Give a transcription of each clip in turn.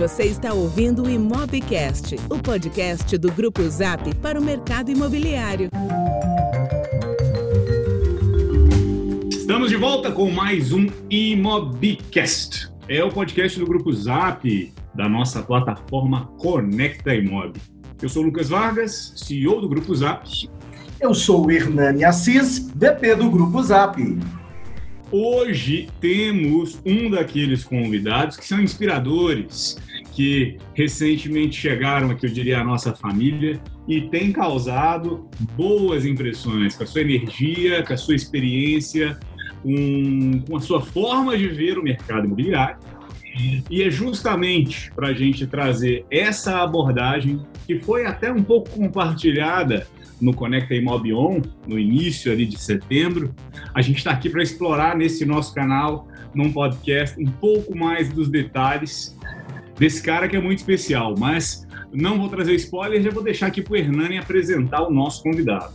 Você está ouvindo o Imobcast, o podcast do Grupo Zap para o mercado imobiliário. Estamos de volta com mais um Imobcast. É o podcast do Grupo Zap, da nossa plataforma Conecta Imob. Eu sou o Lucas Vargas, CEO do Grupo Zap. Eu sou o Hernani Assis, VP do Grupo Zap. Hoje temos um daqueles convidados que são inspiradores, que recentemente chegaram aqui, eu diria, à nossa família e tem causado boas impressões com a sua energia, com a sua experiência, com, com a sua forma de ver o mercado imobiliário. E é justamente para a gente trazer essa abordagem, que foi até um pouco compartilhada no Conecta Imob On, no início ali de setembro. A gente está aqui para explorar nesse nosso canal, num podcast, um pouco mais dos detalhes desse cara que é muito especial. Mas não vou trazer spoiler, já vou deixar aqui para o Hernani apresentar o nosso convidado.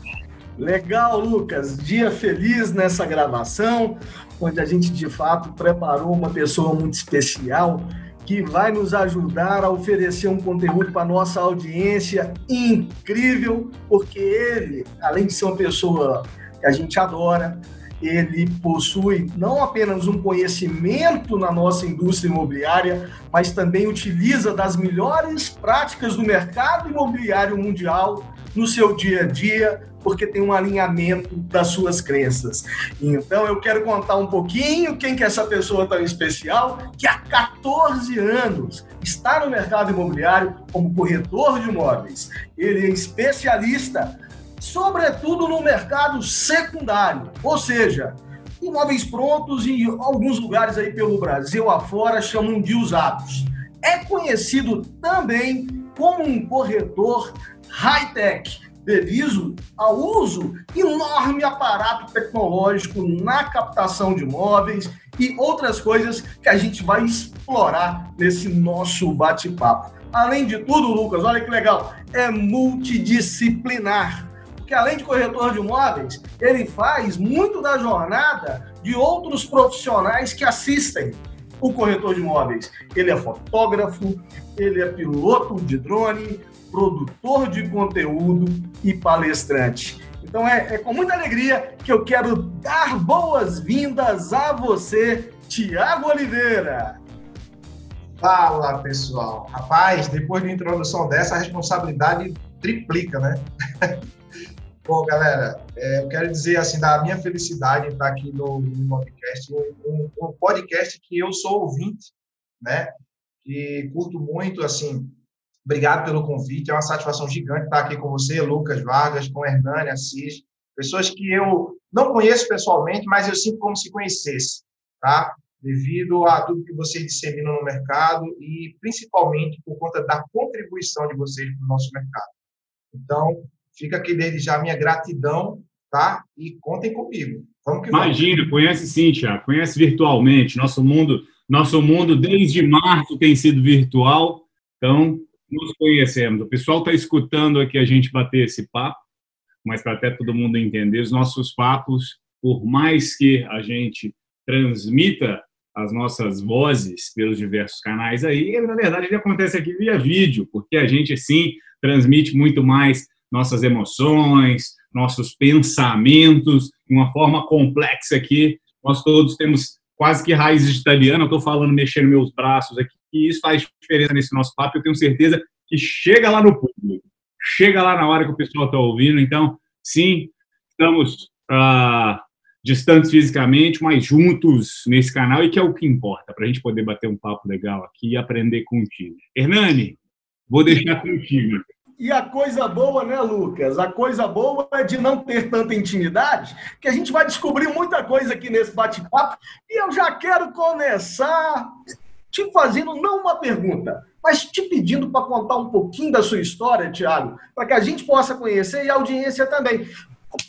Legal, Lucas. Dia feliz nessa gravação, onde a gente de fato preparou uma pessoa muito especial que vai nos ajudar a oferecer um conteúdo para nossa audiência incrível, porque ele, além de ser uma pessoa que a gente adora, ele possui não apenas um conhecimento na nossa indústria imobiliária, mas também utiliza das melhores práticas do mercado imobiliário mundial no seu dia a dia, porque tem um alinhamento das suas crenças. Então eu quero contar um pouquinho quem que é essa pessoa tão especial que há 14 anos está no mercado imobiliário como corretor de imóveis. Ele é especialista sobretudo no mercado secundário, ou seja, imóveis prontos em alguns lugares aí pelo Brasil afora chamam de usados. É conhecido também como um corretor high-tech, devido ao uso enorme aparato tecnológico na captação de imóveis e outras coisas que a gente vai explorar nesse nosso bate-papo. Além de tudo, Lucas, olha que legal, é multidisciplinar. Porque além de corretor de imóveis, ele faz muito da jornada de outros profissionais que assistem o corretor de imóveis. Ele é fotógrafo, ele é piloto de drone, produtor de conteúdo e palestrante. Então é, é com muita alegria que eu quero dar boas-vindas a você, Tiago Oliveira. Fala pessoal, rapaz, depois de introdução dessa, a responsabilidade triplica, né? Bom, galera, é, eu quero dizer assim da minha felicidade estar aqui no, no podcast, um, um, podcast que eu sou ouvinte, né? E curto muito, assim, Obrigado pelo convite. É uma satisfação gigante estar aqui com você, Lucas Vargas, com Hernani Assis, pessoas que eu não conheço pessoalmente, mas eu sinto como se conhecesse, tá? Devido a tudo que vocês disseminam no mercado e principalmente por conta da contribuição de vocês para o nosso mercado. Então, fica aqui desde já minha gratidão, tá? E contem comigo. Imagina, vamos. conhece sim, Tiago, conhece virtualmente. Nosso mundo, nosso mundo desde março tem sido virtual. Então, nos conhecemos. O pessoal está escutando aqui a gente bater esse papo, mas para até todo mundo entender, os nossos papos, por mais que a gente transmita as nossas vozes pelos diversos canais aí, na verdade ele acontece aqui via vídeo, porque a gente sim transmite muito mais nossas emoções, nossos pensamentos de uma forma complexa aqui. Nós todos temos quase que raízes italianas, eu estou falando mexendo meus braços aqui, e isso faz diferença nesse nosso papo, eu tenho certeza que chega lá no público, chega lá na hora que o pessoal está ouvindo, então, sim, estamos ah, distantes fisicamente, mas juntos nesse canal, e que é o que importa, para a gente poder bater um papo legal aqui e aprender contigo. Hernani, vou deixar contigo. E a coisa boa, né, Lucas? A coisa boa é de não ter tanta intimidade, que a gente vai descobrir muita coisa aqui nesse bate-papo. E eu já quero começar te fazendo não uma pergunta, mas te pedindo para contar um pouquinho da sua história, Tiago, para que a gente possa conhecer e a audiência também.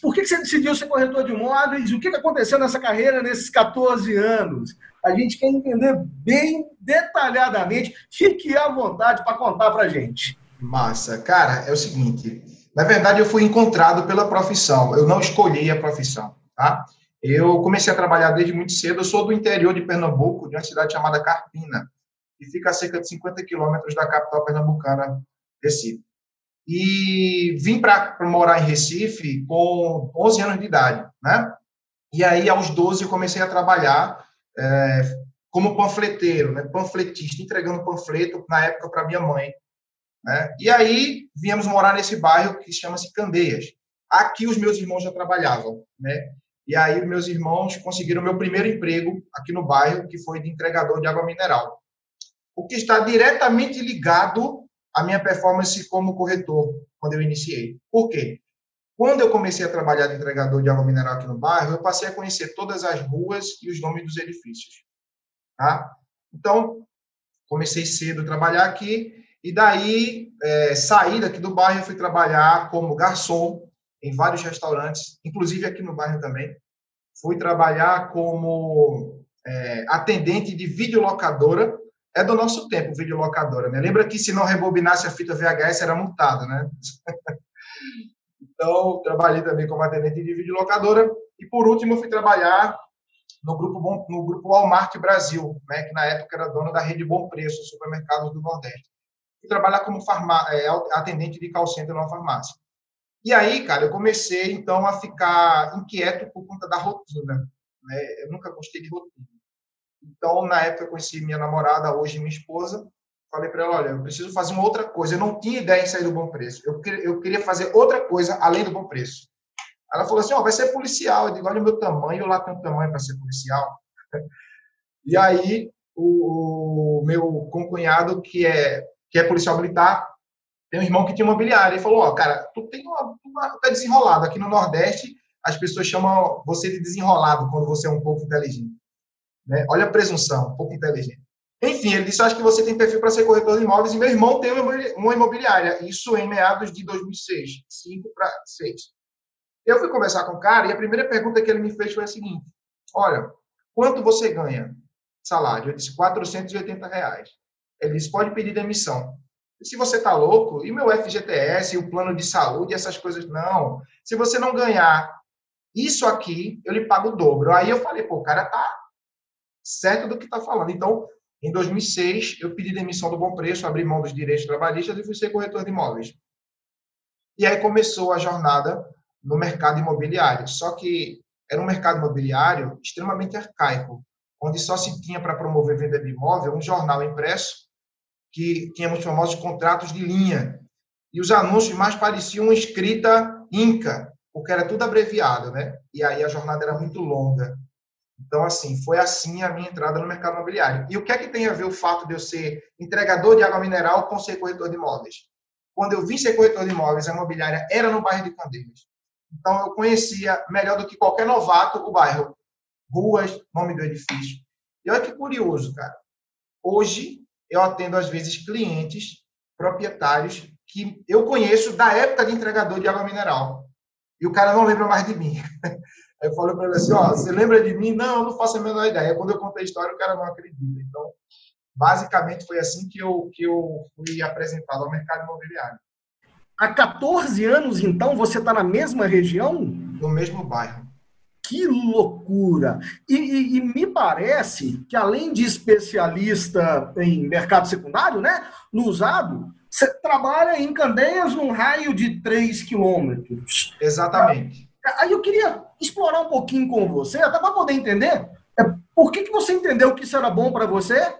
Por que você decidiu ser corretor de imóveis? O que aconteceu nessa carreira nesses 14 anos? A gente quer entender bem detalhadamente. Fique à vontade para contar para a gente. Massa. Cara, é o seguinte. Na verdade, eu fui encontrado pela profissão. Eu não escolhi a profissão, tá? Eu comecei a trabalhar desde muito cedo. Eu sou do interior de Pernambuco, de uma cidade chamada Carpina. e fica a cerca de 50 quilômetros da capital pernambucana, Recife. E vim para morar em Recife com 11 anos de idade, né? E aí, aos 12, eu comecei a trabalhar é, como panfleteiro, né? panfletista, entregando panfleto, na época, para minha mãe. Né? E aí, viemos morar nesse bairro que chama-se Candeias. Aqui, os meus irmãos já trabalhavam, né? E aí, meus irmãos conseguiram meu primeiro emprego aqui no bairro, que foi de entregador de água mineral. O que está diretamente ligado à minha performance como corretor, quando eu iniciei. Por quê? Quando eu comecei a trabalhar de entregador de água mineral aqui no bairro, eu passei a conhecer todas as ruas e os nomes dos edifícios. Tá? Então, comecei cedo a trabalhar aqui, e daí, é, saí daqui do bairro, fui trabalhar como garçom em vários restaurantes, inclusive aqui no bairro também. Fui trabalhar como é, atendente de videolocadora. É do nosso tempo, videolocadora, né? Lembra que se não rebobinasse a fita VHS era multado, né? então, trabalhei também como atendente de videolocadora. E, por último, fui trabalhar no grupo, no grupo Walmart Brasil, né? que na época era dono da rede Bom Preço, supermercados do Nordeste. Trabalhar como farmá é, atendente de call center numa farmácia. E aí, cara, eu comecei, então, a ficar inquieto por conta da rotina. Né? Eu nunca gostei de rotina. Então, na época, eu conheci minha namorada, hoje minha esposa. Falei para ela, olha, eu preciso fazer uma outra coisa. Eu não tinha ideia em sair do bom preço. Eu, eu queria fazer outra coisa além do bom preço. Ela falou assim, ó, oh, vai ser policial. Eu digo, olha o meu tamanho, eu lá tenho tamanho para ser policial. E aí, o, o meu concunhado, que é, que é policial militar, tem um irmão que tinha imobiliária e falou: Ó, oh, cara, tu tem uma, uma. tá desenrolado. Aqui no Nordeste, as pessoas chamam você de desenrolado quando você é um pouco inteligente. Né? Olha a presunção, um pouco inteligente. Enfim, ele disse: Acho que você tem perfil para ser corretor de imóveis. E meu irmão tem uma imobiliária. Isso em meados de 2006, 5 para 6. Eu fui conversar com o cara e a primeira pergunta que ele me fez foi a seguinte: Olha, quanto você ganha salário? Eu disse: 480 reais. Ele disse: Pode pedir demissão se você está louco, e meu FGTS, o plano de saúde, essas coisas, não. Se você não ganhar isso aqui, eu lhe pago o dobro. Aí eu falei, pô, o cara tá certo do que está falando. Então, em 2006, eu pedi demissão do Bom Preço, abri mão dos direitos trabalhistas e fui ser corretor de imóveis. E aí começou a jornada no mercado imobiliário. Só que era um mercado imobiliário extremamente arcaico, onde só se tinha para promover venda de imóvel um jornal impresso que tínhamos famosos contratos de linha. E os anúncios mais pareciam escrita inca, porque era tudo abreviado, né? E aí a jornada era muito longa. Então, assim, foi assim a minha entrada no mercado imobiliário. E o que é que tem a ver o fato de eu ser entregador de água mineral com ser corretor de imóveis? Quando eu vim ser corretor de imóveis, a imobiliária era no bairro de Candeias. Então, eu conhecia melhor do que qualquer novato o bairro. Ruas, nome do edifício. E olha que curioso, cara. Hoje, eu atendo, às vezes, clientes, proprietários, que eu conheço da época de entregador de água mineral. E o cara não lembra mais de mim. Aí eu falo para ele assim: ó, você lembra de mim? Não, eu não faço a menor ideia. Quando eu contei a história, o cara não acredita. Então, basicamente, foi assim que eu, que eu fui apresentado ao mercado imobiliário. Há 14 anos, então, você está na mesma região? No mesmo bairro. Que loucura! E, e, e, me parece que, além de especialista em mercado secundário, né, no usado, você trabalha em Candeias num raio de 3 quilômetros. Exatamente. Aí eu queria explorar um pouquinho com você, até para poder entender é, por que, que você entendeu que isso era bom para você,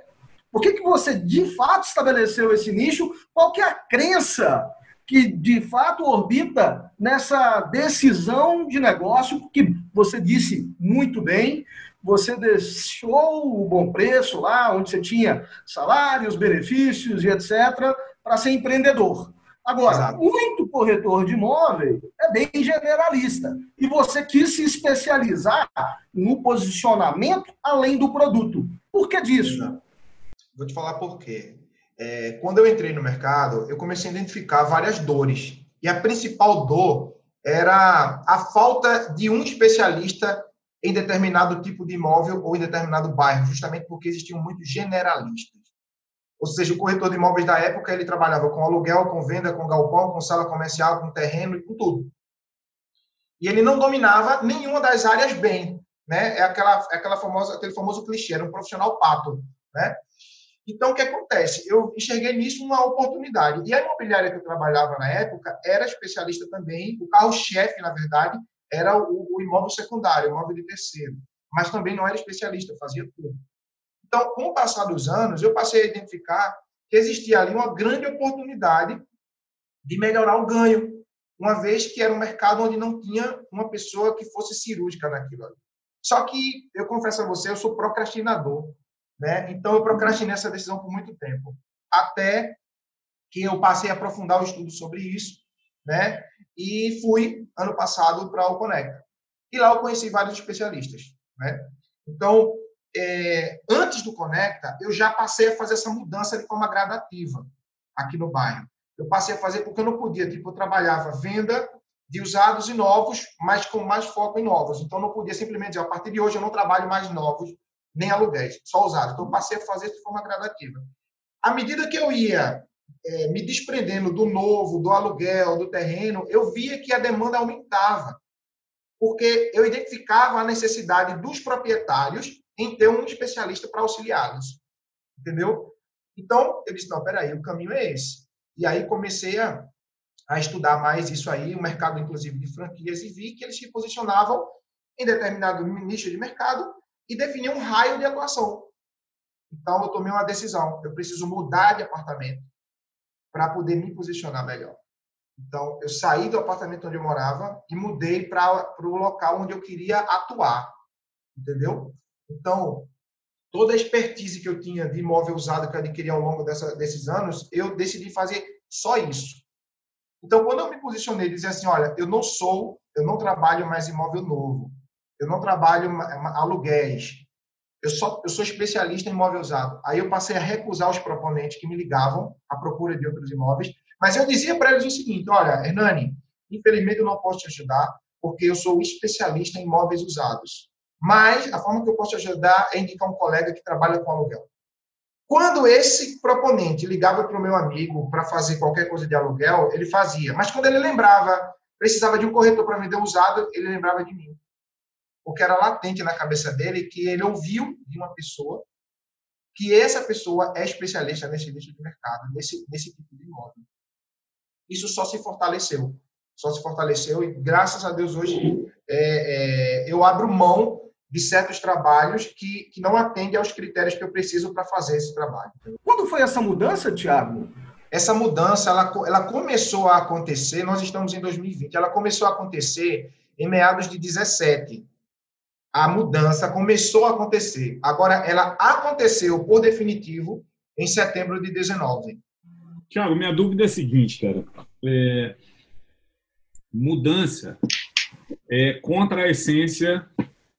por que, que você de fato estabeleceu esse nicho, qual que é a crença que de fato orbita nessa decisão de negócio que você disse muito bem. Você deixou o bom preço lá, onde você tinha salários, benefícios e etc., para ser empreendedor. Agora, Exato. muito corretor de imóvel é bem generalista. E você quis se especializar no posicionamento além do produto. Por que disso? Vou te falar por quê é, quando eu entrei no mercado, eu comecei a identificar várias dores. E a principal dor era a falta de um especialista em determinado tipo de imóvel ou em determinado bairro, justamente porque existiam muitos generalistas. Ou seja, o corretor de imóveis da época, ele trabalhava com aluguel, com venda, com galpão, com sala comercial, com terreno e com tudo. E ele não dominava nenhuma das áreas bem, né? É aquela, é aquela famosa, aquele famoso clichê, era um profissional pato, né? Então, o que acontece? Eu enxerguei nisso uma oportunidade. E a imobiliária que eu trabalhava na época era especialista também, o carro-chefe, na verdade, era o, o, imóvel secundário, o imóvel de terceiro. Mas também não era especialista, fazia tudo. Então, com o passar dos anos, eu passei a identificar que existia ali uma grande oportunidade de melhorar o ganho, uma vez que era um mercado onde não tinha uma pessoa que fosse cirúrgica naquilo. Só que, eu confesso a você, eu sou procrastinador. Né? Então, eu procrastinei essa decisão por muito tempo, até que eu passei a aprofundar o estudo sobre isso, né? E fui, ano passado, para o Conecta. E lá eu conheci vários especialistas, né? Então, é, antes do Conecta, eu já passei a fazer essa mudança de forma gradativa aqui no bairro. Eu passei a fazer porque eu não podia, tipo, eu trabalhava venda de usados e novos, mas com mais foco em novos. Então, não podia simplesmente dizer, a partir de hoje eu não trabalho mais novos, nem aluguéis, só usados. Então, passei a fazer isso de forma gradativa. À medida que eu ia é, me desprendendo do novo, do aluguel, do terreno, eu via que a demanda aumentava, porque eu identificava a necessidade dos proprietários em ter um especialista para auxiliá-los, entendeu? Então, eu disse, não, peraí, o caminho é esse. E aí comecei a, a estudar mais isso aí, o mercado, inclusive, de franquias, e vi que eles se posicionavam em determinado nicho de mercado e definir um raio de atuação. Então, eu tomei uma decisão. Eu preciso mudar de apartamento para poder me posicionar melhor. Então, eu saí do apartamento onde eu morava e mudei para o local onde eu queria atuar. Entendeu? Então, toda a expertise que eu tinha de imóvel usado que eu adquiri ao longo dessa, desses anos, eu decidi fazer só isso. Então, quando eu me posicionei e dizer assim, olha, eu não sou, eu não trabalho mais imóvel novo, eu não trabalho aluguéis, eu, só, eu sou especialista em imóvel usado. Aí eu passei a recusar os proponentes que me ligavam à procura de outros imóveis, mas eu dizia para eles o seguinte: olha, Hernani, infelizmente eu não posso te ajudar, porque eu sou especialista em imóveis usados. Mas a forma que eu posso te ajudar é indicar um colega que trabalha com aluguel. Quando esse proponente ligava para o meu amigo para fazer qualquer coisa de aluguel, ele fazia. Mas quando ele lembrava, precisava de um corretor para vender usado, ele lembrava de mim porque era latente na cabeça dele que ele ouviu de uma pessoa que essa pessoa é especialista nesse nicho de mercado, nesse, nesse tipo de imóvel. Isso só se fortaleceu. Só se fortaleceu e, graças a Deus, hoje é, é, eu abro mão de certos trabalhos que, que não atendem aos critérios que eu preciso para fazer esse trabalho. Quando foi essa mudança, Tiago? Essa mudança, ela, ela começou a acontecer, nós estamos em 2020, ela começou a acontecer em meados de 17 a mudança começou a acontecer. Agora, ela aconteceu por definitivo em setembro de 19. Tiago, minha dúvida é a seguinte, cara. É... Mudança é contra a essência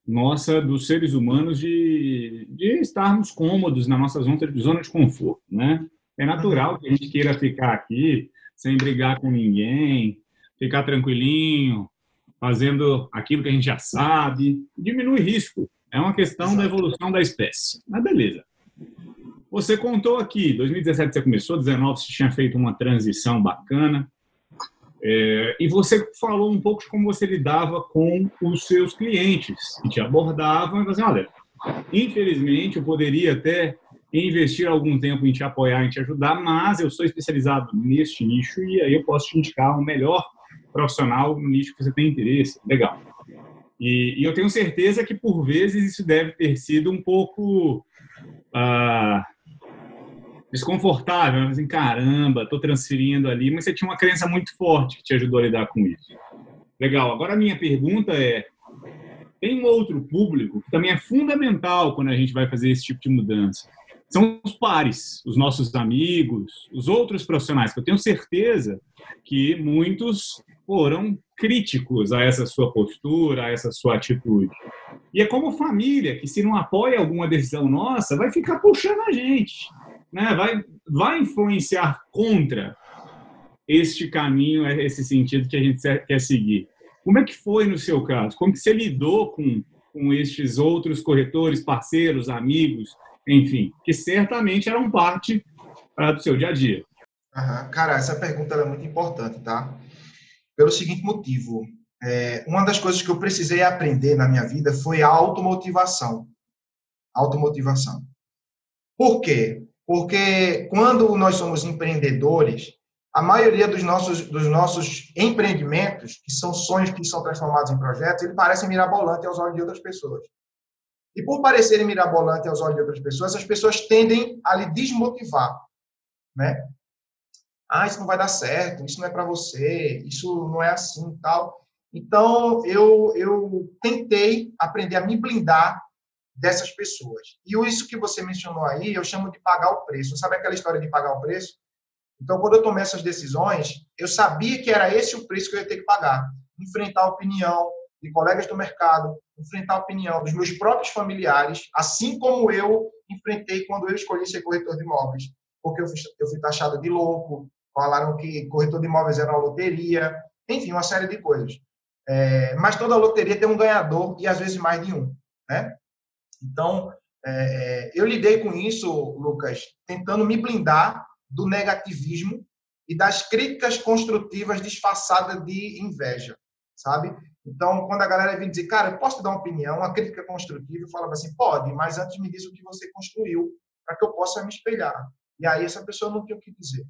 nossa dos seres humanos de, de estarmos cômodos na nossa zona de, conforto, né? É natural que a gente queira ficar aqui sem brigar com ninguém, ficar tranquilinho, fazendo aquilo que a gente já sabe, diminui risco. É uma questão da evolução da espécie. Mas beleza. Você contou aqui, 2017 você começou, 2019 você tinha feito uma transição bacana. É, e você falou um pouco de como você lidava com os seus clientes, que te abordavam e falavam assim, olha, infelizmente eu poderia até investir algum tempo em te apoiar, em te ajudar, mas eu sou especializado neste nicho e aí eu posso te indicar o melhor profissional no nicho que você tem interesse. Legal. E, e eu tenho certeza que, por vezes, isso deve ter sido um pouco ah, desconfortável. Né? Assim, caramba, estou transferindo ali, mas você tinha uma crença muito forte que te ajudou a lidar com isso. Legal. Agora, a minha pergunta é: tem um outro público que também é fundamental quando a gente vai fazer esse tipo de mudança. São os pares, os nossos amigos, os outros profissionais, que eu tenho certeza que muitos foram críticos a essa sua postura, a essa sua atitude. E é como família, que se não apoia alguma decisão nossa, vai ficar puxando a gente, né? vai, vai influenciar contra este caminho, esse sentido que a gente quer seguir. Como é que foi no seu caso? Como que você lidou com, com estes outros corretores, parceiros, amigos, enfim, que certamente eram parte uh, do seu dia a dia? Uhum. Cara, essa pergunta é muito importante, tá? Pelo seguinte motivo. É, uma das coisas que eu precisei aprender na minha vida foi a automotivação. Automotivação. Por quê? Porque quando nós somos empreendedores, a maioria dos nossos, dos nossos empreendimentos, que são sonhos que são transformados em projetos, ele parece mirabolante aos olhos de outras pessoas. E por parecerem mirabolante aos olhos de outras pessoas, as pessoas tendem a lhe desmotivar, né? Ah, isso não vai dar certo, isso não é para você, isso não é assim, tal. Então, eu, eu tentei aprender a me blindar dessas pessoas. E isso que você mencionou aí, eu chamo de pagar o preço. Sabe aquela história de pagar o preço? Então, quando eu tomei essas decisões, eu sabia que era esse o preço que eu ia ter que pagar. Enfrentar a opinião de colegas do mercado, enfrentar a opinião dos meus próprios familiares, assim como eu enfrentei quando eu escolhi ser corretor de imóveis. Porque eu fui, eu fui taxado de louco, falaram que corretor de imóveis era uma loteria, enfim, uma série de coisas. É, mas toda loteria tem um ganhador e às vezes mais de um, né? Então, é, é eu lidei com isso, Lucas, tentando me blindar do negativismo e das críticas construtivas disfarçadas de inveja, sabe? Então, quando a galera vem dizer, cara, eu posso te dar uma opinião, uma crítica construtiva, eu falava assim, pode, mas antes me diz o que você construiu para que eu possa me espelhar. E aí essa pessoa não tem o que dizer.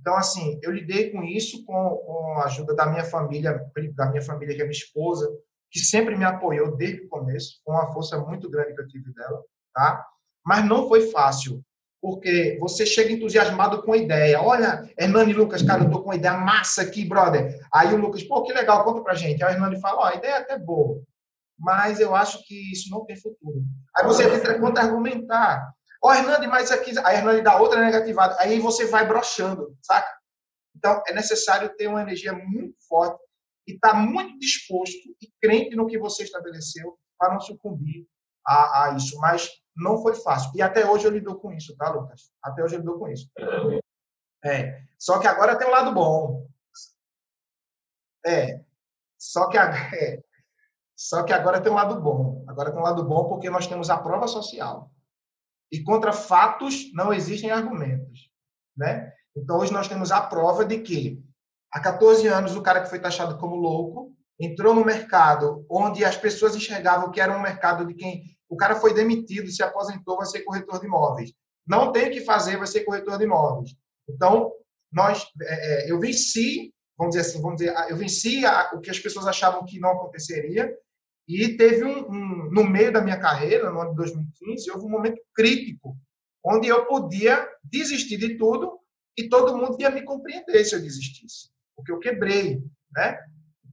Então, assim, eu lidei com isso com, com a ajuda da minha família, da minha família, que é minha esposa, que sempre me apoiou desde o começo, com uma força muito grande que eu tive dela, tá? Mas não foi fácil porque você chega entusiasmado com a ideia. Olha, Hernani Lucas, cara, eu tô com uma ideia massa aqui, brother. Aí o Lucas, pô, que legal, conta pra gente. Aí o Hernani fala, ó, a ideia é até boa, mas eu acho que isso não tem futuro. Aí você tenta contra-argumentar. Ó, Hernani, mas aqui... Aí Hernani dá outra negativada. Aí você vai brochando, saca? Então, é necessário ter uma energia muito forte e estar tá muito disposto e crente no que você estabeleceu para não sucumbir a, a isso. Mas não foi fácil. E até hoje eu lido com isso, tá, Lucas? Até hoje eu lido com isso. É. Só que agora tem um lado bom. É. Só que, é. Só que agora tem um lado bom. Agora tem um lado bom porque nós temos a prova social. E contra fatos não existem argumentos. Né? Então, hoje nós temos a prova de que, há 14 anos, o cara que foi taxado como louco entrou no mercado onde as pessoas enxergavam que era um mercado de quem o cara foi demitido, se aposentou, vai ser corretor de imóveis. Não tem o que fazer, vai ser corretor de imóveis. Então, nós, é, é eu venci, vamos dizer assim, vamos dizer, eu venci a, o que as pessoas achavam que não aconteceria, e teve um, um, no meio da minha carreira, no ano de 2015, houve um momento crítico, onde eu podia desistir de tudo e todo mundo ia me compreender se eu desistisse, porque eu quebrei, né?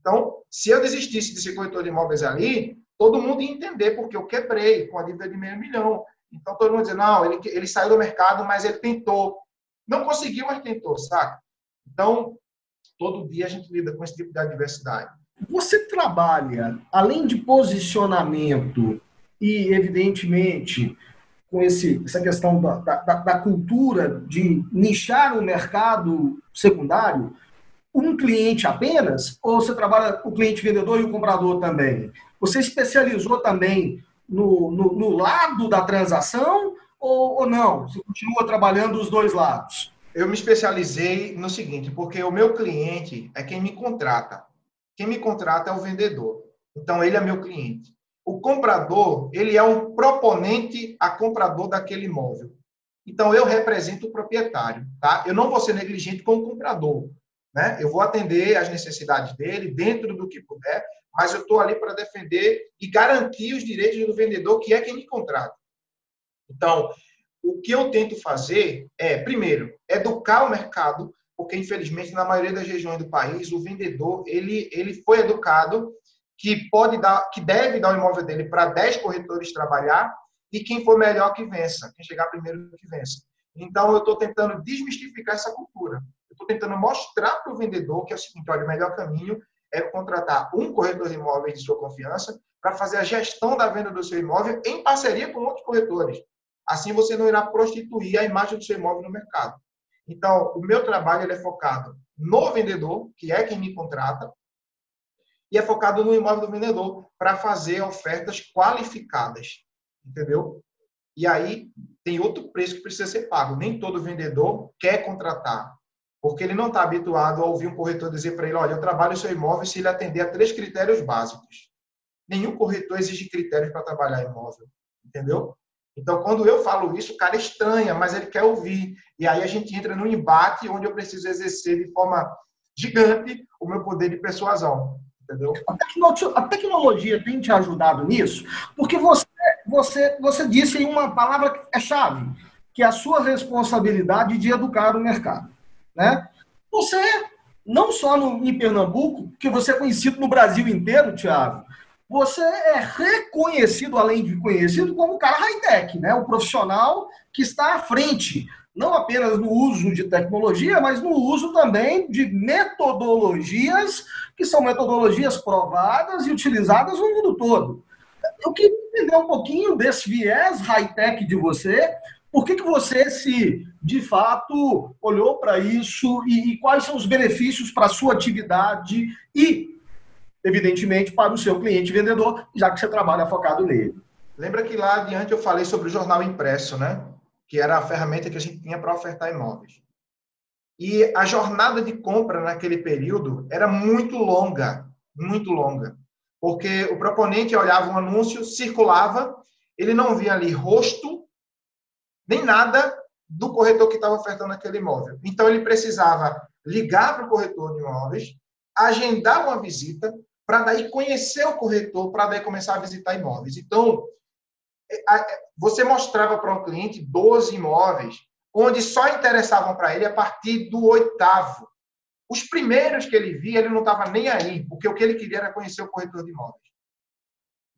Então, se eu desistisse de ser corretor de imóveis ali, todo mundo ia entender, porque eu quebrei com a dívida de meio milhão. Então, todo mundo dizia, não, ele, ele saiu do mercado, mas ele tentou. Não conseguiu, mas tentou, saca? Então, todo dia a gente lida com esse tipo de adversidade. Você trabalha, além de posicionamento e, evidentemente, com esse, essa questão da, da, da cultura de nichar o mercado secundário, um cliente apenas? Ou você trabalha o cliente vendedor e o comprador também? Você especializou também no, no, no lado da transação ou, ou não? Você continua trabalhando os dois lados? Eu me especializei no seguinte, porque o meu cliente é quem me contrata. Quem me contrata é o vendedor. Então, ele é meu cliente. O comprador, ele é um proponente a comprador daquele imóvel. Então, eu represento o proprietário, tá? Eu não vou ser negligente com o comprador, né? Eu vou atender as necessidades dele dentro do que puder, mas eu estou ali para defender e garantir os direitos do vendedor, que é quem me contrata. Então, o que eu tento fazer é, primeiro, educar o mercado, porque infelizmente na maioria das regiões do país o vendedor ele ele foi educado que pode dar, que deve dar o imóvel dele para 10 corretores trabalhar e quem for melhor que vença, quem chegar primeiro que vença. Então eu estou tentando desmistificar essa cultura. Eu estou tentando mostrar para o vendedor que é o seguinte, olha, o melhor caminho é contratar um corretor de imóveis de sua confiança para fazer a gestão da venda do seu imóvel em parceria com outros corretores. Assim você não irá prostituir a imagem do seu imóvel no mercado. Então, o meu trabalho é focado no vendedor, que é quem me contrata, e é focado no imóvel do vendedor para fazer ofertas qualificadas. Entendeu? E aí tem outro preço que precisa ser pago. Nem todo vendedor quer contratar porque ele não está habituado a ouvir um corretor dizer para ele: olha, eu trabalho seu imóvel se ele atender a três critérios básicos. Nenhum corretor exige critérios para trabalhar imóvel, entendeu? Então, quando eu falo isso, o cara estranha, mas ele quer ouvir. E aí a gente entra num embate onde eu preciso exercer de forma gigante o meu poder de persuasão. Entendeu? A tecnologia tem te ajudado nisso, porque você, você, você disse aí uma palavra que é chave, que é a sua responsabilidade de educar o mercado. Né? Você, não só no, em Pernambuco, que você é conhecido no Brasil inteiro, Thiago, você é reconhecido, além de conhecido, como um cara high-tech, né? o profissional que está à frente, não apenas no uso de tecnologia, mas no uso também de metodologias que são metodologias provadas e utilizadas no mundo todo. Eu queria entender um pouquinho desse viés high-tech de você, por que, que você se, de fato, olhou para isso e, e quais são os benefícios para a sua atividade e evidentemente, para o seu cliente vendedor, já que você trabalha focado nele. Lembra que lá adiante eu falei sobre o jornal impresso, né? Que era a ferramenta que a gente tinha para ofertar imóveis. E a jornada de compra naquele período era muito longa, muito longa. Porque o proponente olhava um anúncio, circulava, ele não via ali rosto, nem nada do corretor que estava ofertando aquele imóvel. Então, ele precisava ligar para o corretor de imóveis, agendar uma visita, para daí conhecer o corretor, para daí começar a visitar imóveis. Então, é, é, você mostrava para um cliente 12 imóveis, onde só interessavam para ele a partir do oitavo. Os primeiros que ele via, ele não estava nem aí, porque o que ele queria era conhecer o corretor de imóveis.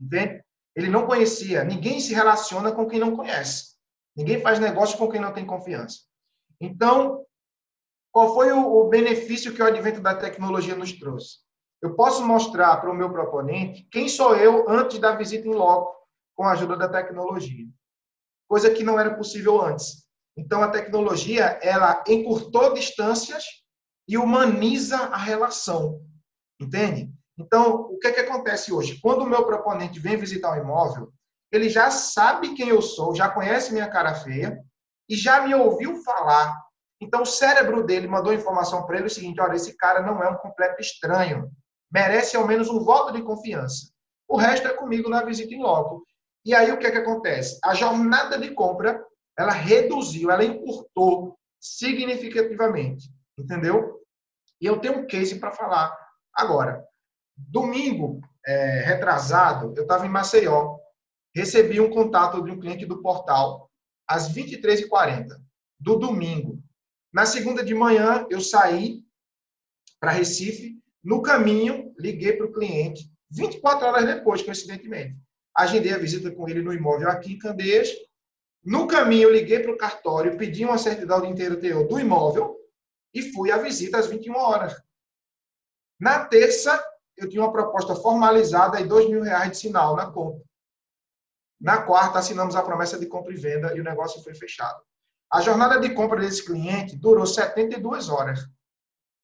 Entende? Ele não conhecia. Ninguém se relaciona com quem não conhece. Ninguém faz negócio com quem não tem confiança. Então, qual foi o, benefício que o advento da tecnologia nos trouxe? Eu posso mostrar para o meu proponente quem sou eu antes da visita em loco, com a ajuda da tecnologia. Coisa que não era possível antes. Então, a tecnologia, ela encurtou distâncias e humaniza a relação. Entende? Então, o que, é que acontece hoje? Quando o meu proponente vem visitar um imóvel, ele já sabe quem eu sou, já conhece minha cara feia e já me ouviu falar. Então, o cérebro dele mandou informação para ele o seguinte: olha, esse cara não é um completo estranho merece ao menos um voto de confiança. O resto é comigo na visita em loco. E aí o que é que acontece? A jornada de compra, ela reduziu, ela encurtou significativamente, entendeu? E eu tenho um case para falar agora. Domingo, é, retrasado, eu estava em Maceió, recebi um contato de um cliente do portal às 23h40 do domingo. Na segunda de manhã, eu saí para Recife no caminho, liguei para o cliente, 24 horas depois, coincidentemente. Agendei a visita com ele no imóvel aqui em Candeias. No caminho, liguei para o cartório, pedi uma certidão de inteiro teor do imóvel e fui à visita às 21 horas. Na terça, eu tinha uma proposta formalizada e dois mil reais de sinal na conta. Na quarta, assinamos a promessa de compra e venda e o negócio foi fechado. A jornada de compra desse cliente durou 72 horas.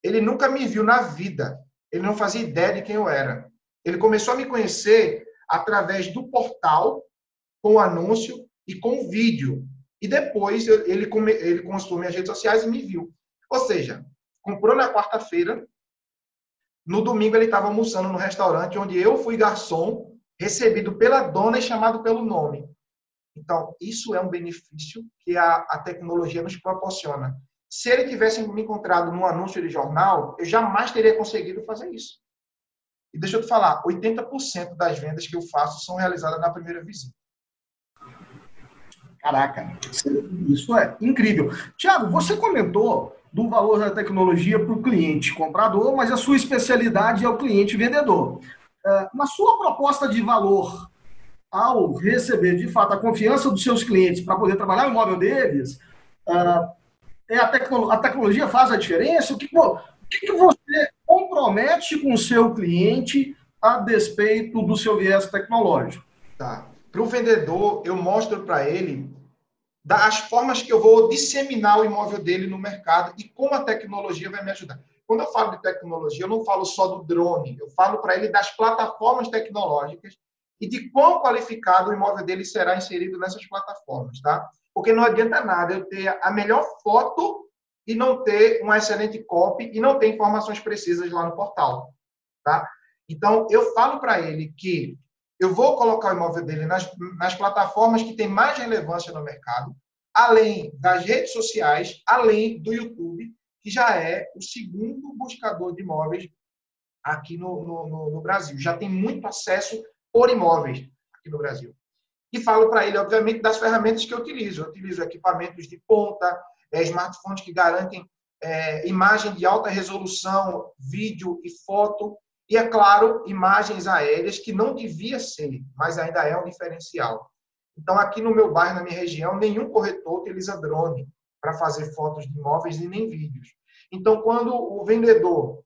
Ele nunca me viu na vida. Ele não fazia ideia de quem eu era. Ele começou a me conhecer através do portal, com o anúncio e com o vídeo. E depois ele, ele consultou minhas redes sociais e me viu. Ou seja, comprou na quarta-feira, no domingo ele estava almoçando no restaurante onde eu fui garçom, recebido pela dona e chamado pelo nome. Então, isso é um benefício que a, a tecnologia nos proporciona. Se ele tivesse me encontrado num anúncio de jornal, eu jamais teria conseguido fazer isso. E deixa eu te falar, 80% das vendas que eu faço são realizadas na primeira visita. Caraca, isso é incrível. Tiago, você comentou do valor da tecnologia para o cliente comprador, mas a sua especialidade é o cliente vendedor. É, na sua proposta de valor, ao receber de fato a confiança dos seus clientes para poder trabalhar o imóvel deles, é, a, tecno, a tecnologia faz a diferença? O que, o que você compromete com o seu cliente a despeito do seu viés tecnológico? Tá. Para o vendedor, eu mostro para ele das formas que eu vou disseminar o imóvel dele no mercado e como a tecnologia vai me ajudar. Quando eu falo de tecnologia, eu não falo só do drone, eu falo para ele das plataformas tecnológicas e de quão qualificado o imóvel dele será inserido nessas plataformas, tá? Porque não adianta nada eu ter a melhor foto e não ter uma excelente copy e não ter informações precisas lá no portal, tá? Então, eu falo para ele que eu vou colocar o imóvel dele nas, nas plataformas que têm mais relevância no mercado, além das redes sociais, além do YouTube, que já é o segundo buscador de imóveis aqui no, no, no Brasil. Já tem muito acesso por imóveis aqui no Brasil. E falo para ele, obviamente, das ferramentas que eu utilizo. Eu utilizo equipamentos de ponta, é, smartphones que garantem é, imagem de alta resolução, vídeo e foto. E, é claro, imagens aéreas, que não devia ser, mas ainda é um diferencial. Então, aqui no meu bairro, na minha região, nenhum corretor utiliza drone para fazer fotos de imóveis e nem vídeos. Então, quando o vendedor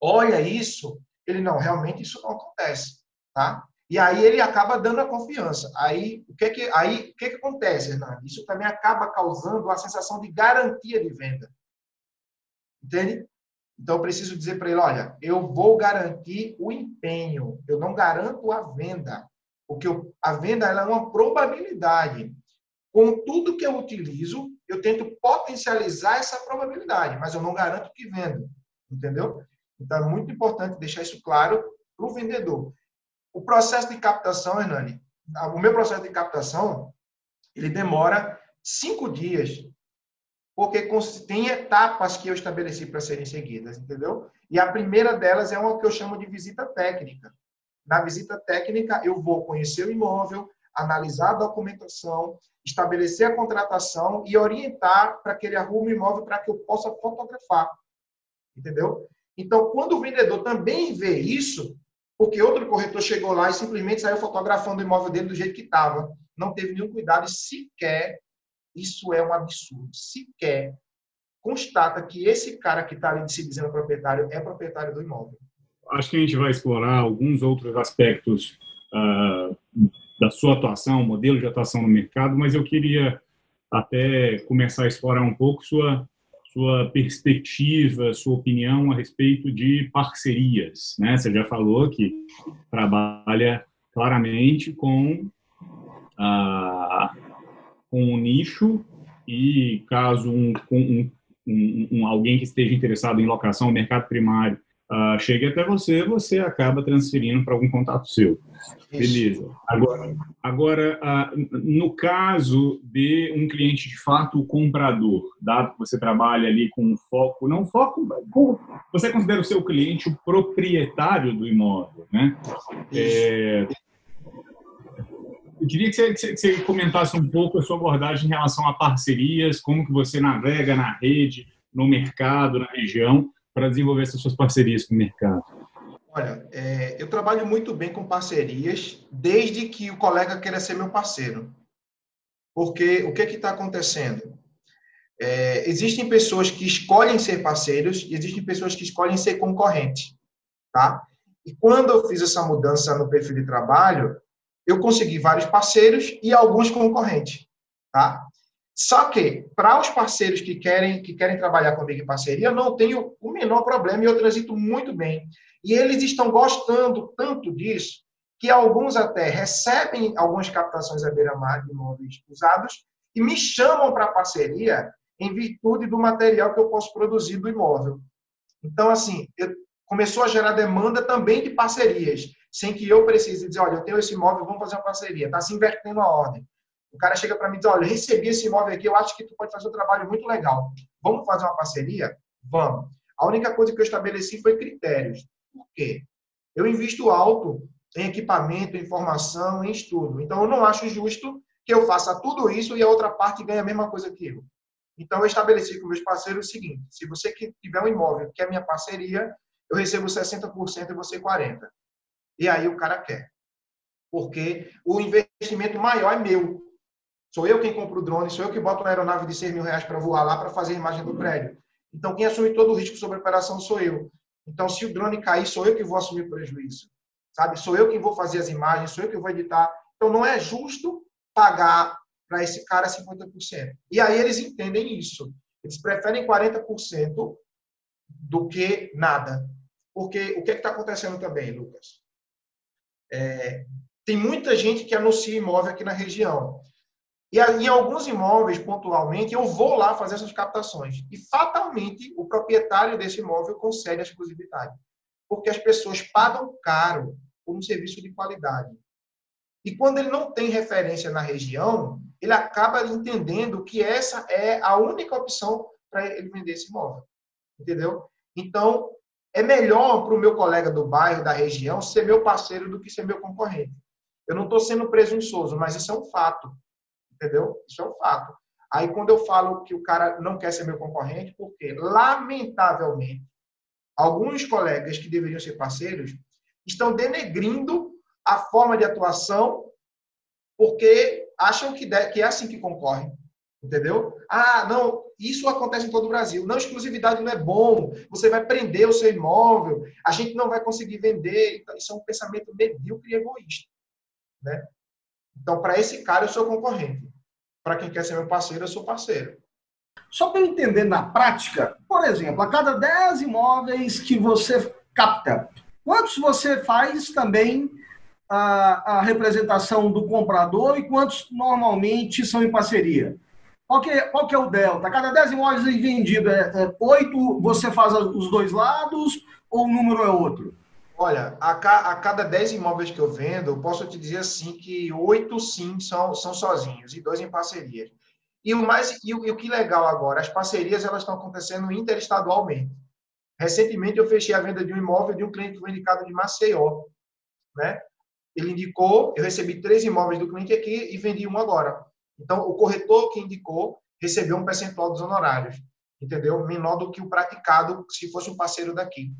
olha isso, ele não, realmente isso não acontece, tá? E aí ele acaba dando a confiança. Aí o que que aí o que que acontece, Hernani? Isso também acaba causando a sensação de garantia de venda. Entende? Então eu preciso dizer para ele, olha, eu vou garantir o empenho, eu não garanto a venda. Porque a venda é uma probabilidade. Com tudo que eu utilizo, eu tento potencializar essa probabilidade, mas eu não garanto que venda. Entendeu? Então, é muito importante deixar isso claro para o vendedor. O processo de captação, Hernani, o meu processo de captação, ele demora cinco dias, porque tem etapas que eu estabeleci para serem seguidas, entendeu? E a primeira delas é uma que eu chamo de visita técnica. Na visita técnica, eu vou conhecer o imóvel, analisar a documentação, estabelecer a contratação e orientar para que ele arrume o imóvel para que eu possa fotografar. Entendeu? Então, quando o vendedor também vê isso, porque outro corretor chegou lá e simplesmente saiu fotografando o imóvel dele do jeito que estava, não teve nenhum cuidado e sequer, isso é um absurdo, sequer constata que esse cara que está ali se dizendo proprietário é proprietário do imóvel. Acho que a gente vai explorar alguns outros aspectos uh, da sua atuação, modelo de atuação no mercado, mas eu queria até começar a explorar um pouco sua sua perspectiva, sua opinião a respeito de parcerias. Né? Você já falou que trabalha claramente com, ah, com um nicho e caso um, um, um, alguém que esteja interessado em locação, mercado primário, uh, chegue até você, você acaba transferindo para algum contato seu. Beleza. Agora, agora uh, no caso de um cliente de fato comprador, dado que você trabalha ali com foco, não foco, você considera o seu cliente o proprietário do imóvel, né? É, eu queria que você, que você, comentasse um pouco a sua abordagem em relação a parcerias, como que você navega na rede, no mercado, na região, para desenvolver essas suas parcerias com o mercado? Olha, é, eu trabalho muito bem com parcerias, desde que o colega queira ser meu parceiro. Porque o que é está acontecendo? É, existem pessoas que escolhem ser parceiros e existem pessoas que escolhem ser concorrentes, tá? E quando eu fiz essa mudança no perfil de trabalho, eu consegui vários parceiros e alguns concorrentes, tá? Só que, para os parceiros que querem, que querem trabalhar comigo em parceria, eu não tenho o menor problema e eu transito muito bem. E eles estão gostando tanto disso que alguns até recebem algumas captações à beira-mar de imóveis usados e me chamam para parceria em virtude do material que eu posso produzir do imóvel. Então, assim, eu, começou a gerar demanda também de parcerias, sem que eu precise dizer, olha, eu tenho esse imóvel, vamos fazer uma parceria. Está se invertendo a ordem. O cara chega para mim e diz: Olha, eu recebi esse imóvel aqui, eu acho que tu pode fazer um trabalho muito legal. Vamos fazer uma parceria? Vamos. A única coisa que eu estabeleci foi critérios. Por quê? Eu invisto alto em equipamento, em formação, em estudo. Então, eu não acho justo que eu faça tudo isso e a outra parte ganhe a mesma coisa que eu. Então, eu estabeleci com meus parceiros o seguinte: se você tiver um imóvel que é minha parceria, eu recebo 60% e você 40%. E aí o cara quer. Porque o investimento maior é meu. Sou eu quem compro o drone, sou eu que boto uma aeronave de 6 mil reais para voar lá para fazer a imagem do prédio. Então, quem assume todo o risco sobre a operação sou eu. Então, se o drone cair, sou eu que vou assumir o prejuízo. Sabe? Sou eu quem vou fazer as imagens, sou eu que vou editar. Então, não é justo pagar para esse cara 50%. E aí eles entendem isso. Eles preferem 40% do que nada. Porque o que é está acontecendo também, Lucas? É, tem muita gente que anuncia imóvel aqui na região. E em alguns imóveis, pontualmente, eu vou lá fazer essas captações. E fatalmente o proprietário desse imóvel concede a exclusividade. Porque as pessoas pagam caro por um serviço de qualidade. E quando ele não tem referência na região, ele acaba entendendo que essa é a única opção para ele vender esse imóvel. Entendeu? Então, é melhor para o meu colega do bairro, da região, ser meu parceiro do que ser meu concorrente. Eu não estou sendo presunçoso, mas isso é um fato. Entendeu? Isso é um fato. Aí, quando eu falo que o cara não quer ser meu concorrente, porque, lamentavelmente, alguns colegas que deveriam ser parceiros estão denegrindo a forma de atuação porque acham que, que é assim que concorrem. Entendeu? Ah, não, isso acontece em todo o Brasil. Não, exclusividade não é bom. Você vai prender o seu imóvel. A gente não vai conseguir vender. Então, isso é um pensamento medíocre e egoísta. Né? Então, para esse cara, eu sou concorrente. Para quem quer ser meu parceiro, eu sou parceiro. Só para entender na prática, por exemplo, a cada 10 imóveis que você capta, quantos você faz também a, a representação do comprador e quantos normalmente são em parceria? Qual que, é, qual que é o delta? Cada 10 imóveis vendidos, é, é 8 você faz os dois lados ou o número é outro? Olha, a, ca, a cada 10 imóveis que eu vendo, eu posso te dizer assim que 8 sim são, são sozinhos e dois em parceria. E o mais e o, e o que legal agora, as parcerias elas estão acontecendo interestadualmente. Recentemente eu fechei a venda de um imóvel de um cliente que foi indicado de Maceió, né? Ele indicou, eu recebi três imóveis do cliente aqui e vendi um agora. Então o corretor que indicou recebeu um percentual dos honorários, entendeu? Menor do que o praticado se fosse um parceiro daqui.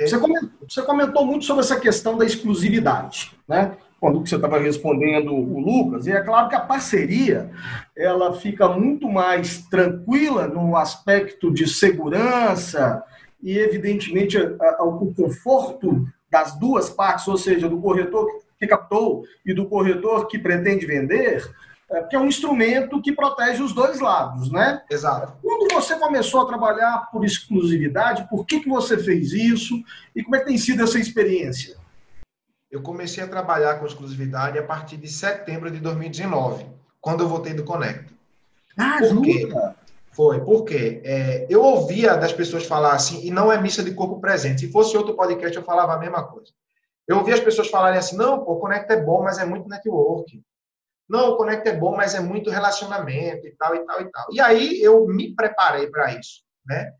Você comentou, você comentou, muito sobre essa questão da exclusividade, né? quando você estava respondendo o Lucas, e é claro que a parceria ela fica muito mais tranquila no aspecto de segurança e, evidentemente, o conforto das duas partes, ou seja, do corretor que captou e do corretor que pretende vender, é, que é um instrumento que protege os dois lados, né? Exato. Quando você começou a trabalhar por exclusividade, por que, que você fez isso e como é que tem sido essa experiência? eu comecei a trabalhar com exclusividade a partir de setembro de 2019, quando eu voltei do Conecta. Ah, Por quê? Foi, porque é, eu ouvia das pessoas falar assim, e não é missa de corpo presente. Se fosse outro podcast, eu falava a mesma coisa. Eu ouvia as pessoas falarem assim, não, pô, o Conecta é bom, mas é muito network. Não, o Conecta é bom, mas é muito relacionamento e tal, e tal, e tal. E aí eu me preparei para isso, né?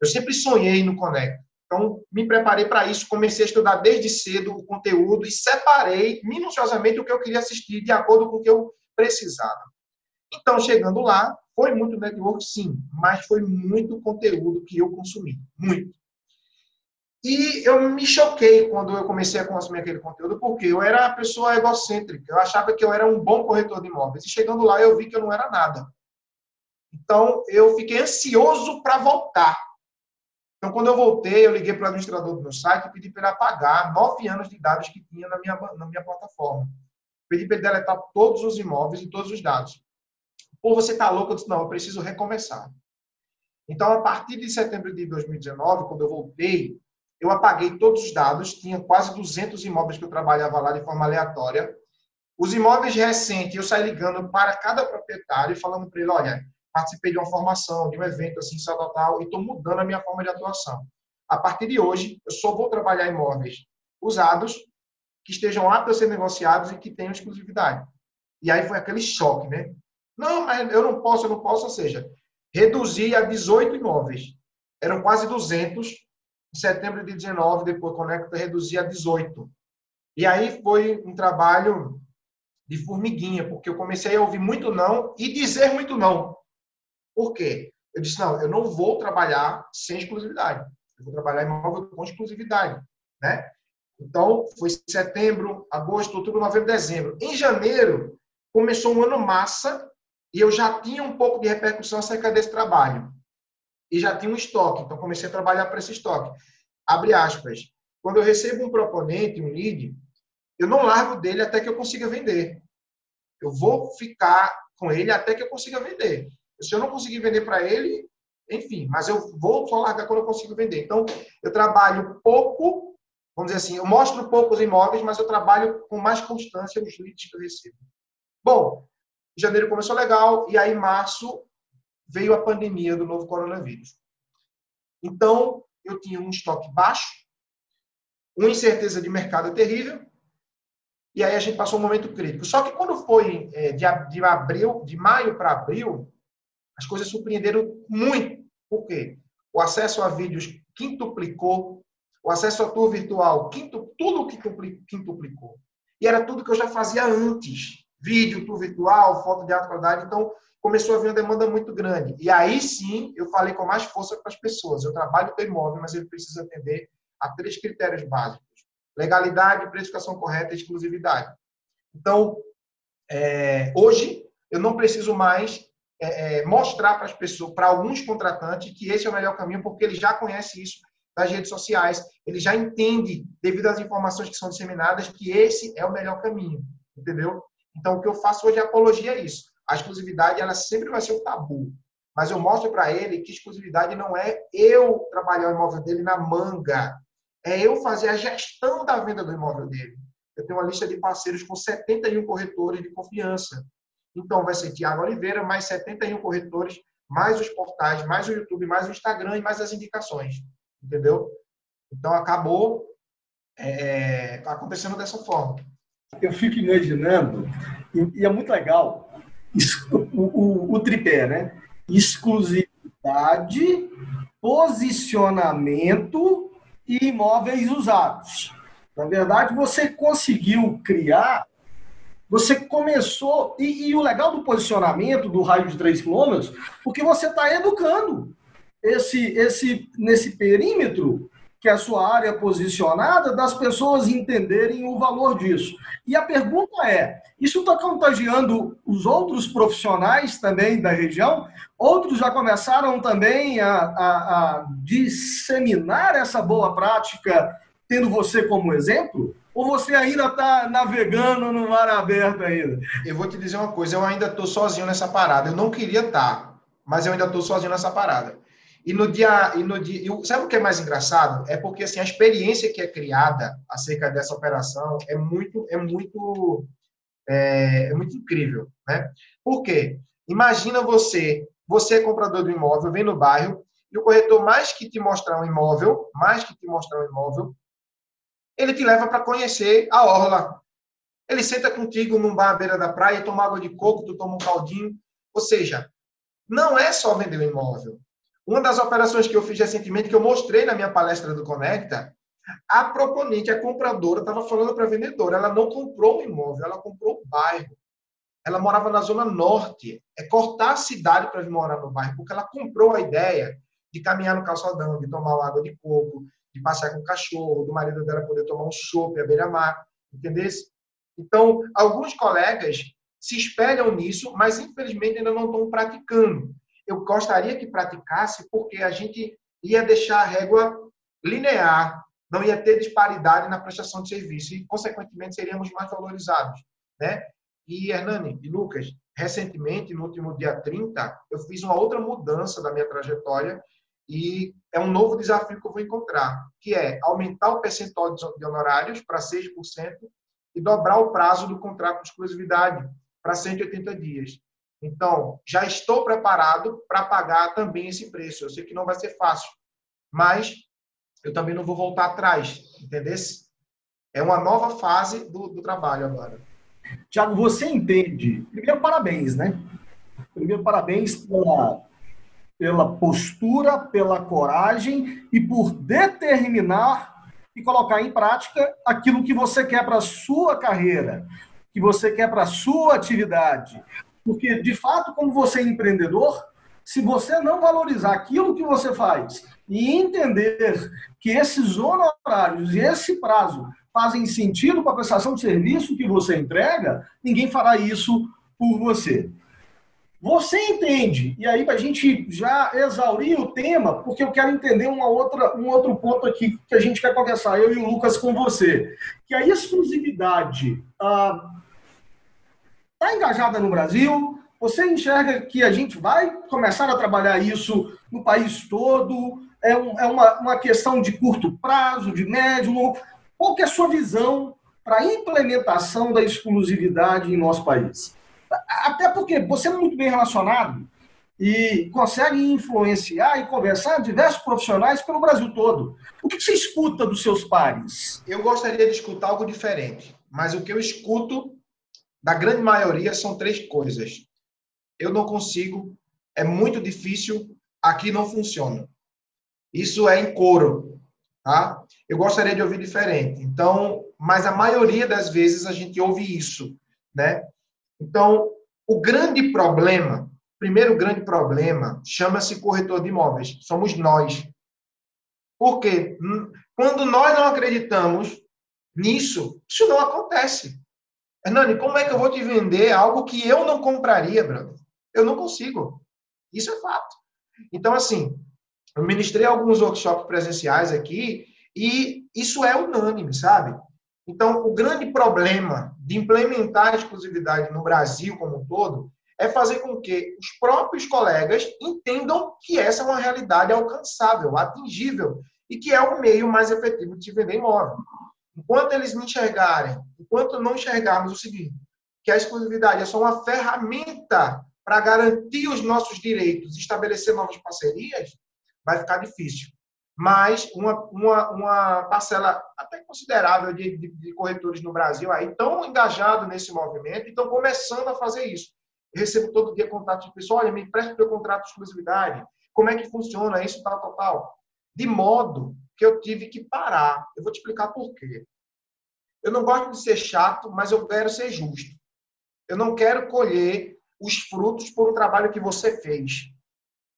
Eu sempre sonhei no Conecta. Então, me preparei para isso, comecei a estudar desde cedo o conteúdo e separei minuciosamente o que eu queria assistir de acordo com o que eu precisava. Então, chegando lá, foi muito network, sim, mas foi muito conteúdo que eu consumi, muito. E eu me choquei quando eu comecei a consumir aquele conteúdo, porque eu era uma pessoa egocêntrica, eu achava que eu era um bom corretor de imóveis, e chegando lá eu vi que eu não era nada. Então, eu fiquei ansioso para voltar. Então, quando eu voltei, eu liguei para o administrador do meu site e pedi para ele apagar nove anos de dados que tinha na minha, na minha plataforma. Pedi para ele deletar todos os imóveis e todos os dados. Pô, você está louco? Eu disse, não, eu preciso recomeçar. Então, a partir de setembro de 2019, quando eu voltei, eu apaguei todos os dados, tinha quase 200 imóveis que eu trabalhava lá de forma aleatória. Os imóveis recentes, eu saí ligando para cada proprietário falando para ele, olha, participei de uma formação, de um evento assim, tal, tal, e estou mudando a minha forma de atuação. A partir de hoje, eu só vou trabalhar imóveis usados, que estejam aptos a ser negociados e que tenham exclusividade. E aí foi aquele choque, né? Não, mas eu não posso, eu não posso, ou seja, reduzi a 18 imóveis. Eram quase 200. Em setembro de 19, depois Conecta, reduzi a 18. E aí foi um trabalho de formiguinha, porque eu comecei a ouvir muito não e dizer muito não. Por quê? Eu disse, não, eu não vou trabalhar sem exclusividade. Eu vou trabalhar imóvel com exclusividade, né? Então, foi setembro, agosto, outubro, novembro, dezembro. Em janeiro, começou um ano massa e eu já tinha um pouco de repercussão acerca desse trabalho. E já tinha um estoque, então comecei a trabalhar para esse estoque. Abre aspas. Quando eu recebo um proponente, um lead, eu não largo dele até que eu consiga vender. Eu vou ficar com ele até que eu consiga vender. Se eu não conseguir vender para ele, enfim, mas eu vou só largar quando eu consigo vender. Então, eu trabalho pouco, vamos dizer assim, eu mostro poucos imóveis, mas eu trabalho com mais constância os leads que eu recebo. Bom, janeiro começou legal, e aí março veio a pandemia do novo coronavírus. Então, eu tinha um estoque baixo, uma incerteza de mercado terrível, E aí a gente passou um momento crítico. Só que quando foi é, de, de abril, de maio para abril, as coisas surpreenderam muito. Por quê? O acesso a vídeos quintuplicou, o acesso a tour virtual, quinto, tudo quintuplicou. E era tudo que eu já fazia antes. Vídeo, tour virtual, foto de alta qualidade. Então, começou a vir uma demanda muito grande. E aí sim, eu falei com mais força para as pessoas. Eu trabalho com imóvel, mas ele precisa atender a três critérios básicos: legalidade, precificação correta e exclusividade. Então, é, hoje, eu não preciso mais é, é, mostrar para as pessoas, para alguns contratantes, que esse é o melhor caminho, porque ele já conhece isso das redes sociais, ele já entende, devido às informações que são disseminadas, que esse é o melhor caminho, entendeu? Então, o que eu faço hoje é apologia a isso. A exclusividade, ela sempre vai ser um tabu, mas eu mostro para ele que exclusividade não é eu trabalhar o imóvel dele na manga, é eu fazer a gestão da venda do imóvel dele. Eu tenho uma lista de parceiros com 71 corretores de confiança. Então, vai ser Tiago Oliveira, mais 71 corretores, mais os portais, mais o YouTube, mais o Instagram e mais as indicações. Entendeu? Então, acabou é, acontecendo dessa forma. Eu fico imaginando, e, é muito legal, o, o, o tripé, né? Exclusividade, posicionamento e imóveis usados. Na verdade, você conseguiu criar você começou, e, e, o legal do posicionamento do raio de 3 quilômetros, porque você está educando esse, esse, nesse perímetro, que é a sua área posicionada, das pessoas entenderem o valor disso. E a pergunta é: isso está contagiando os outros profissionais também da região? Outros já começaram também a, a, a disseminar essa boa prática, tendo você como exemplo? Ou você ainda está navegando no mar aberto ainda? Eu vou te dizer uma coisa, eu ainda estou sozinho nessa parada. Eu não queria estar, tá, mas eu ainda estou sozinho nessa parada. E no dia, e no dia, e sabe o que é mais engraçado? É porque assim a experiência que é criada acerca dessa operação é muito, é muito, é, é muito incrível, né? Por quê? Imagina você, você é comprador do imóvel, vem no bairro e o corretor mais que te mostrar um imóvel, mais que te mostrar um imóvel, ele te leva para conhecer a orla. Ele senta contigo num bar à beira da praia, toma água de coco, tu toma um caldinho. Ou seja, não é só vender o imóvel. Uma das operações que eu fiz recentemente, que eu mostrei na minha palestra do Conecta, a proponente, a compradora, estava falando para a vendedora, ela não comprou o imóvel, ela comprou o bairro. Ela morava na zona norte. É cortar a cidade para vir morar no bairro, porque ela comprou a ideia de caminhar no calçadão, de tomar água de coco, de passear com o cachorro, do marido dela poder tomar um chopp à beira-mar, entendeu? Então, alguns colegas se espelham nisso, mas infelizmente ainda não estão praticando. Eu gostaria que praticasse, porque a gente ia deixar a régua linear, não ia ter disparidade na prestação de serviço e, consequentemente, seríamos mais valorizados, né? E Hernani e Lucas, recentemente, no último dia 30, eu fiz uma outra mudança da minha trajetória e é um novo desafio que eu vou encontrar, que é aumentar o percentual de honorários para 6% e dobrar o prazo do contrato de exclusividade para 180 dias. Então, já estou preparado para pagar também esse preço. Eu sei que não vai ser fácil, mas eu também não vou voltar atrás, entendeu? É uma nova fase do, do trabalho agora. Tiago, você entende? Primeiro, parabéns, né? Primeiro, parabéns pela pela postura, pela coragem e por determinar e colocar em prática aquilo que você quer para a sua carreira, que você quer para a sua atividade. Porque, de fato, como você é empreendedor, se você não valorizar aquilo que você faz e entender que esses honorários e esse prazo fazem sentido para a prestação de serviço que você entrega, ninguém fará isso por você. Você entende, e aí para a gente já exaurir o tema, porque eu quero entender uma outra, um outro ponto aqui que a gente quer conversar, eu e o Lucas com você, que a exclusividade está engajada no Brasil, você enxerga que a gente vai começar a trabalhar isso no país todo, é, um, é uma, uma questão de curto prazo, de médio, qual que é a sua visão para a implementação da exclusividade em nosso país? Até porque você é muito bem relacionado e consegue influenciar e conversar diversos profissionais pelo Brasil todo. O que você escuta dos seus pares? Eu gostaria de escutar algo diferente. mas o que eu escuto da grande maioria são três coisas. Eu não consigo, é muito difícil, aqui não funciona. Isso é em coro, tá? Eu gostaria de ouvir diferente. Então, mas a maioria das vezes a gente ouve isso, né? Então, o grande problema, primeiro grande problema, chama-se corretor de imóveis. Somos nós. Por quê? Hum, quando nós não acreditamos nisso, isso não acontece. Hernani, como é que eu vou te vender algo que eu não compraria, brother? Eu não consigo. Isso é fato. Então, assim, eu ministrei alguns workshops presenciais aqui e isso é unânime, sabe? Então, o grande problema de implementar a exclusividade no Brasil como um todo é fazer com que os próprios colegas entendam que essa é uma realidade alcançável, atingível e que é o meio mais efetivo de vender imóvel. Enquanto eles não enxergarem, enquanto não enxergarmos o seguinte, que a exclusividade é só uma ferramenta para garantir os nossos direitos, estabelecer novas parcerias, vai ficar difícil mas uma, uma, uma parcela até considerável de, de, de corretores no Brasil aí estão engajados nesse movimento e estão começando a fazer isso. Eu recebo todo dia contato de pessoas, olha, me empresta o teu contrato de exclusividade, como é que funciona isso, tal, tal, tal. De modo que eu tive que parar. Eu vou te explicar por quê. Eu não gosto de ser chato, mas eu quero ser justo. Eu não quero colher os frutos por um trabalho que você fez.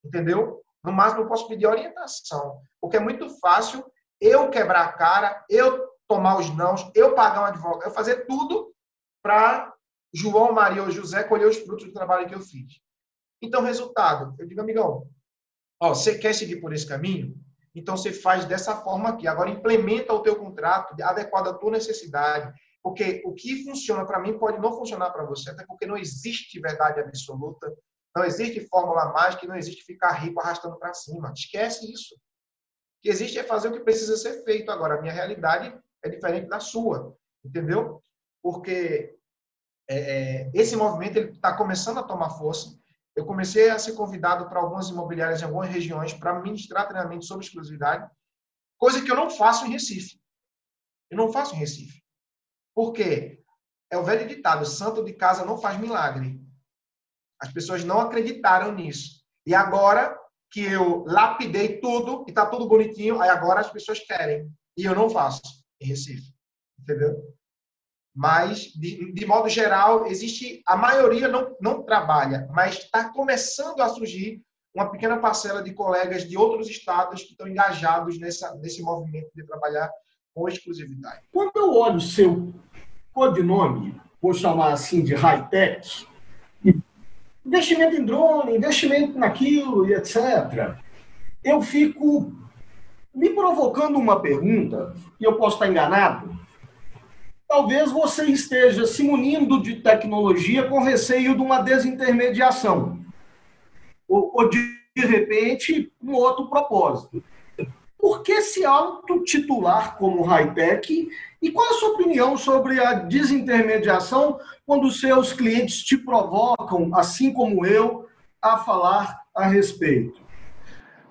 Entendeu? No máximo, eu posso pedir orientação. Porque é muito fácil eu quebrar a cara, eu tomar os nãos, eu pagar um advogado, eu fazer tudo para João, Maria ou José colher os frutos do trabalho que eu fiz. Então, resultado, eu digo, amigão, ó, você quer seguir por esse caminho? Então, você faz dessa forma aqui. Agora, implementa o teu contrato adequado à tua necessidade. Porque o que funciona para mim pode não funcionar para você, até porque não existe verdade absoluta, não existe fórmula mágica, não existe ficar rico arrastando para cima. Esquece isso. O que existe é fazer o que precisa ser feito. Agora, a minha realidade é diferente da sua, entendeu? Porque é, é esse movimento está começando a tomar força. Eu comecei a ser convidado para algumas imobiliárias em algumas regiões para ministrar treinamento sobre exclusividade, coisa que eu não faço em Recife. Eu não faço em Recife. Por quê? É o velho ditado: santo de casa não faz milagre. As pessoas não acreditaram nisso. E agora que eu lapidei tudo e está tudo bonitinho, aí agora as pessoas querem. E eu não faço em Recife. Entendeu? Mas, de, de modo geral, existe. A maioria não, não trabalha, mas está começando a surgir uma pequena parcela de colegas de outros estados que estão engajados nessa, nesse movimento de trabalhar com exclusividade. Quando eu olho seu codinome, vou chamar assim de high-tech, investimento em drone, investimento naquilo e etc. Eu fico me provocando uma pergunta, e eu posso estar enganado. Talvez você esteja se munindo de tecnologia com receio de uma desintermediação. Ou, ou de, de repente, um outro propósito. Por que se autotitular como high-tech e qual a sua opinião sobre a desintermediação quando seus clientes te provocam, assim como eu, a falar a respeito?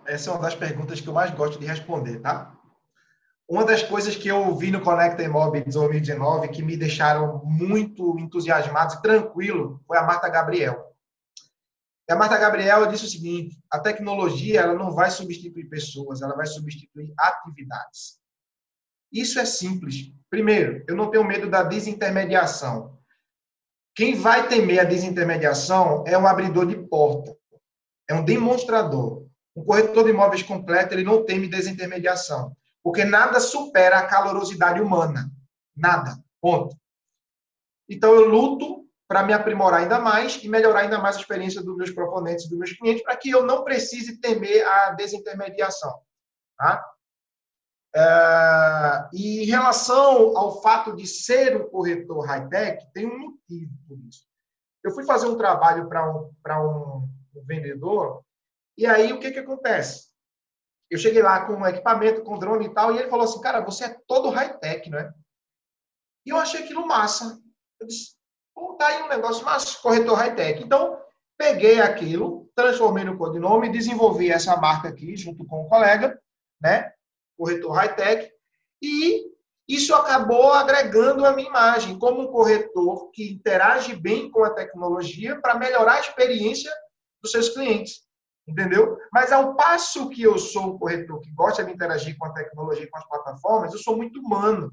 Essa é uma das perguntas que eu mais gosto de responder, tá? Uma das coisas que eu vi no Conecta Imob 2019 que me deixaram muito entusiasmados e tranquilo foi a Marta Gabriel. E a Marta Gabriel disse o seguinte: a tecnologia ela não vai substituir pessoas, ela vai substituir atividades. Isso é simples. Primeiro, eu não tenho medo da desintermediação. Quem vai temer a desintermediação é um abridor de porta, é um demonstrador. Um corretor de imóveis completo, ele não teme desintermediação, porque nada supera a calorosidade humana. Nada. Ponto. Então, eu luto para me aprimorar ainda mais e melhorar ainda mais a experiência dos meus proponentes e dos meus clientes, para que eu não precise temer a desintermediação. Tá? É, e em relação ao fato de ser um corretor high-tech, tem um motivo por isso. Eu fui fazer um trabalho para um, um, um vendedor, e aí o que, que acontece? Eu cheguei lá com um equipamento, com drone e tal, e ele falou assim, cara, você é todo high-tech, não é? E eu achei aquilo massa. Eu disse, pô, tá aí um negócio massa, corretor high-tech. Então, peguei aquilo, transformei no codinome, desenvolvi essa marca aqui, junto com um colega, né? corretor high-tech, e Isso acabou agregando a minha imagem como um corretor que interage bem com a tecnologia para melhorar a experiência dos seus clientes. Entendeu? Mas ao passo que eu sou um corretor que gosta de interagir com a tecnologia e com as plataformas, eu sou muito humano.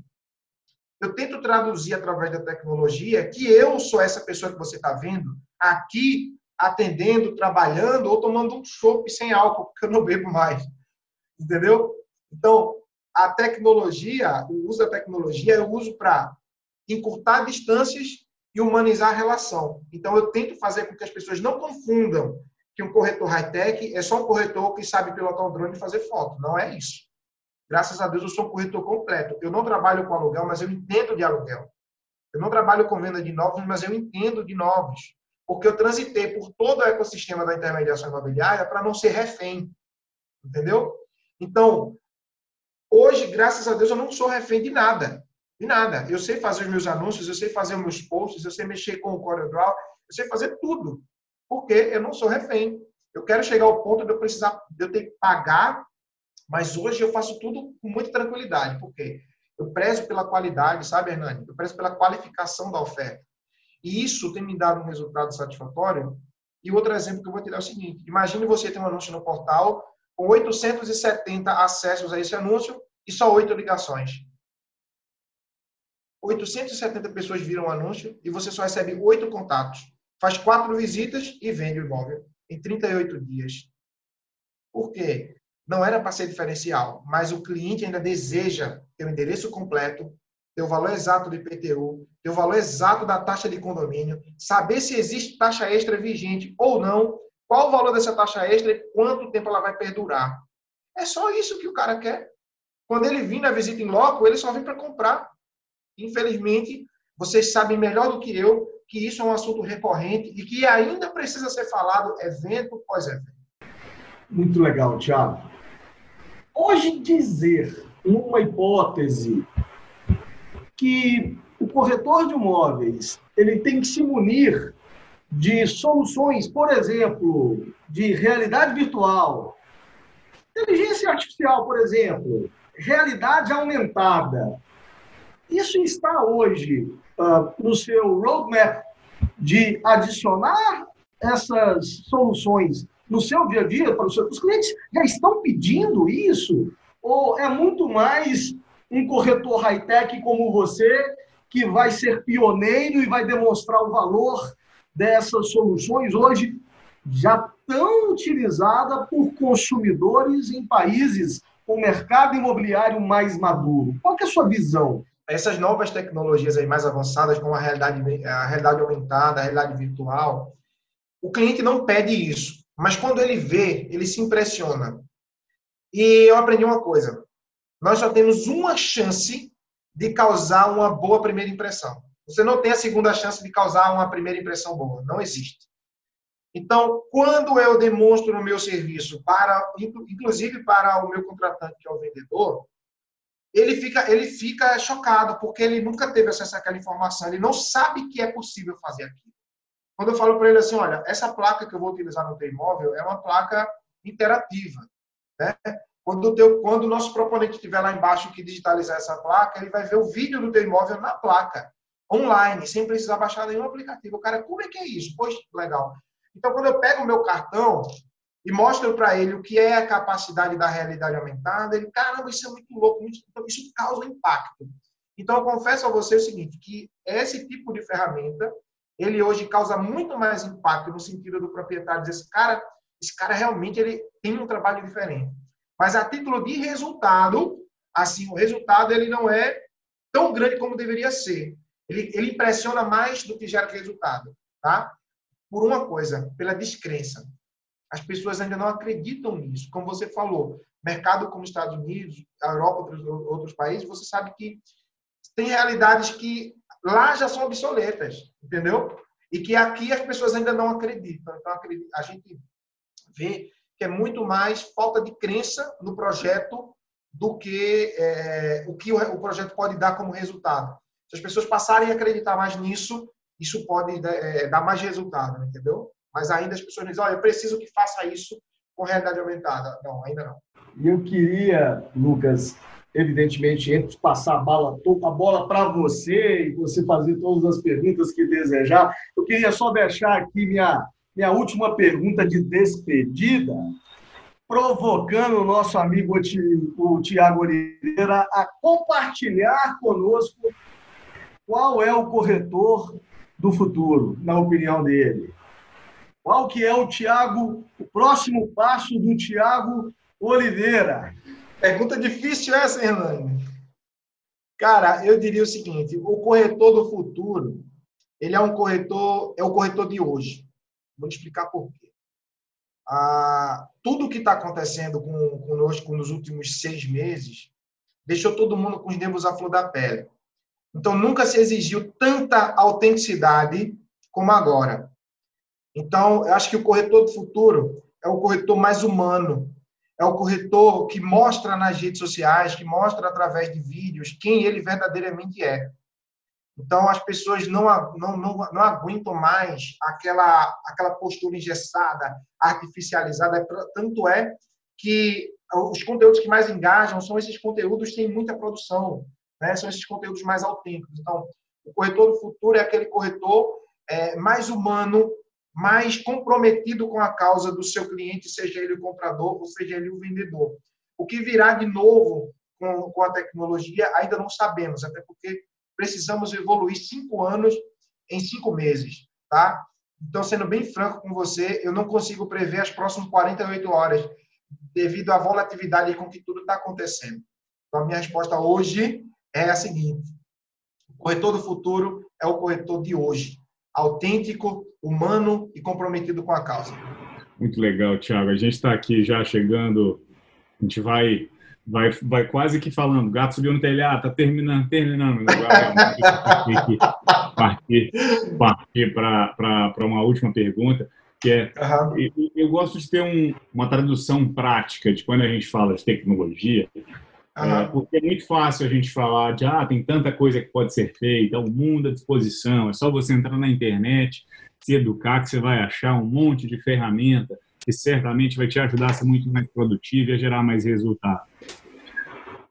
Eu tento traduzir através da tecnologia que eu sou essa pessoa que você está vendo aqui atendendo, trabalhando ou tomando um chopp sem álcool, porque eu não bebo mais. Entendeu? Então, a tecnologia, o uso da tecnologia, eu uso para encurtar distâncias e humanizar a relação. Então, eu tento fazer com que as pessoas não confundam que um corretor high-tech é só um corretor que sabe pilotar um drone e fazer foto. Não é isso. Graças a Deus, eu sou um corretor completo. Eu não trabalho com aluguel, mas eu entendo de aluguel. Eu não trabalho com venda de novos, mas eu entendo de novos. Porque eu transitei por todo o ecossistema da intermediação imobiliária para não ser refém. Entendeu? Então, hoje, graças a Deus, eu não sou refém de nada. De nada. Eu sei fazer os meus anúncios, eu sei fazer os meus posts, eu sei mexer com o CorelDRAW, eu sei fazer tudo porque eu não sou refém. Eu quero chegar ao ponto de eu precisar, de eu ter que pagar, mas hoje eu faço tudo com muita tranquilidade, porque eu prezo pela qualidade, sabe, Hernani? Eu prezo pela qualificação da oferta. E isso tem me dado um resultado satisfatório. E outro exemplo que eu vou te dar é o seguinte: imagine você ter um anúncio no portal com 870 acessos a esse anúncio e só 8 ligações. 870 pessoas viram o anúncio e você só recebe 8 contatos faz quatro visitas e vende o imóvel em 38 dias. Por quê? Não era para ser diferencial, mas o cliente ainda deseja ter o endereço completo, ter o valor exato do IPTU, ter o valor exato da taxa de condomínio, saber se existe taxa extra vigente ou não, qual o valor dessa taxa extra e quanto tempo ela vai perdurar. É só isso que o cara quer. Quando ele vir na visita em loco, ele só vem para comprar. Infelizmente, vocês sabem melhor do que eu que isso é um assunto recorrente e que ainda precisa ser falado evento após evento. Muito legal, Tiago. Hoje dizer, numa hipótese, que o corretor de imóveis ele tem que se munir de soluções, por exemplo, de realidade virtual, inteligência artificial, por exemplo, realidade aumentada. Isso está hoje uh, no seu roadmap de adicionar essas soluções no seu dia a dia para os seus clientes já estão pedindo isso? Ou é muito mais um corretor high-tech como você que vai ser pioneiro e vai demonstrar o valor dessas soluções hoje já tão utilizada por consumidores em países com mercado imobiliário mais maduro? Qual é a sua visão? Essas novas tecnologias aí mais avançadas, como a realidade, a realidade aumentada, a realidade virtual, o cliente não pede isso, mas quando ele vê, ele se impressiona. E eu aprendi uma coisa: nós só temos uma chance de causar uma boa primeira impressão. Você não tem a segunda chance de causar uma primeira impressão boa, não existe. Então, quando eu demonstro o meu serviço para, inclusive para o meu contratante, que é o vendedor, ele fica, ele fica chocado, porque ele nunca teve acesso àquela informação, ele não sabe que é possível fazer aquilo. Quando eu falo para ele assim, olha, essa placa que eu vou utilizar no teu imóvel é uma placa interativa. Né? Quando, o teu, quando o nosso proponente estiver lá embaixo que digitalizar essa placa, ele vai ver o vídeo do teu imóvel na placa, online, sem precisar baixar nenhum aplicativo. O cara, como é que é isso? Poxa, legal. Então, quando eu pego o meu cartão, e mostro para ele o que é a capacidade da realidade aumentada, ele, caramba, isso é muito louco, então isso causa impacto. Então, eu confesso a você o seguinte, que esse tipo de ferramenta, ele hoje causa muito mais impacto no sentido do proprietário dizer, esse cara, esse cara realmente ele tem um trabalho diferente. Mas a título de resultado, assim, o resultado ele não é tão grande como deveria ser. Ele, ele impressiona mais do que gera resultado, tá? Por uma coisa, pela descrença. As pessoas ainda não acreditam nisso. Como você falou, mercado como Estados Unidos, a Europa, outros, outros países, você sabe que tem realidades que lá já são obsoletas, entendeu? E que aqui as pessoas ainda não acreditam. Então, a gente vê que é muito mais falta de crença no projeto do que é, o que o, projeto pode dar como resultado. Se as pessoas passarem a acreditar mais nisso, isso pode é, dar mais resultado, entendeu? Mas ainda as pessoas dizem, olha, eu preciso que faça isso com realidade aumentada. Não, ainda não. E eu queria, Lucas, evidentemente, de passar a a bola para você e você fazer todas as perguntas que desejar, eu queria só deixar aqui minha, minha última pergunta de despedida, provocando o nosso amigo o Tiago Oliveira a compartilhar conosco qual é o corretor do futuro, na opinião dele. Qual que é o Tiago, o próximo passo do Tiago Oliveira? Pergunta difícil essa, Hernani. Cara, eu diria o seguinte: o corretor do futuro, ele é um corretor, é o corretor de hoje. Vou te explicar por quê. Ah, tudo que está acontecendo com, conosco nos últimos seis meses deixou todo mundo com os nervos à flor da pele. Então, nunca se exigiu tanta autenticidade como agora. Então, eu acho que o corretor do futuro é o corretor mais humano, é o corretor que mostra nas redes sociais, que mostra através de vídeos quem ele verdadeiramente é. Então, as pessoas não, não, não, não aguentam mais aquela, aquela postura engessada, artificializada. Tanto é que os conteúdos que mais engajam são esses conteúdos que têm muita produção, né? são esses conteúdos mais autênticos. Então, o corretor do futuro é aquele corretor é, mais humano, mais comprometido com a causa do seu cliente, seja ele o comprador ou seja ele o vendedor. O que virá de novo com, com a tecnologia ainda não sabemos, até porque precisamos evoluir cinco anos em cinco meses, tá? Então, sendo bem franco com você, eu não consigo prever as próximas 48 horas devido à volatilidade com que tudo está acontecendo. Então, a minha resposta hoje é a seguinte: o corretor do futuro é o corretor de hoje autêntico, humano e comprometido com a causa. Muito legal, Thiago. A gente está aqui já chegando, a gente vai vai, vai quase que falando, gato subiu no telhado, tá terminando, terminando. partir partir para uma última pergunta, que é, uhum. eu, eu, gosto de ter um, uma tradução prática de quando a gente fala de tecnologia, Uhum. porque é muito fácil a gente falar de, ah, tem tanta coisa que pode ser feita, o mundo à disposição, é só você entrar na internet, se educar, que você vai achar um monte de ferramenta que certamente vai te ajudar a ser muito mais produtivo e a gerar mais resultado.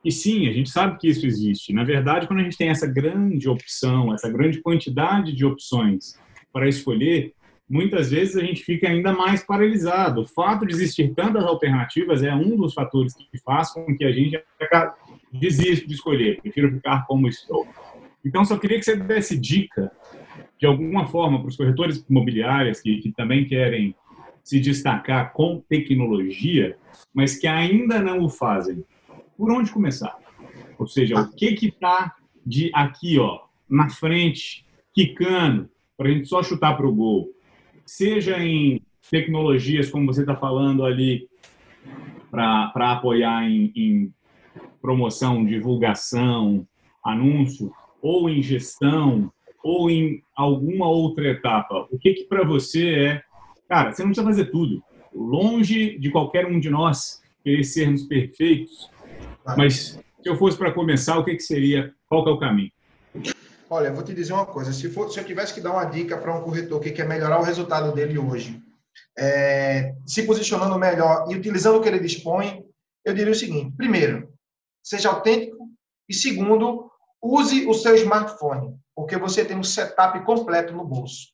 E sim, a gente sabe que isso existe. Na verdade, quando a gente tem essa grande opção, essa grande quantidade de opções para escolher, muitas vezes a gente fica ainda mais paralisado. O fato de existir tantas alternativas é um dos fatores que faz com que a gente desista de escolher, prefiro ficar como estou. Então, só queria que você desse dica, de alguma forma, para os corretores imobiliários que, que também querem se destacar com tecnologia, mas que ainda não o fazem. Por onde começar? Ou seja, o que que está de aqui, ó, na frente, quicando, para a gente só chutar para o gol? Seja em tecnologias, como você está falando ali, para apoiar em, em promoção, divulgação, anúncio, ou em gestão, ou em alguma outra etapa, o que que para você é, cara, você não precisa fazer tudo. Longe de qualquer um de nós querer sermos perfeitos, mas se eu fosse para começar, o que que seria, qual que é o caminho? Olha, vou te dizer uma coisa: se, for, se eu tivesse que dar uma dica para um corretor que quer melhorar o resultado dele hoje, é, se posicionando melhor e utilizando o que ele dispõe, eu diria o seguinte: primeiro, seja autêntico, e segundo, use o seu smartphone, porque você tem um setup completo no bolso.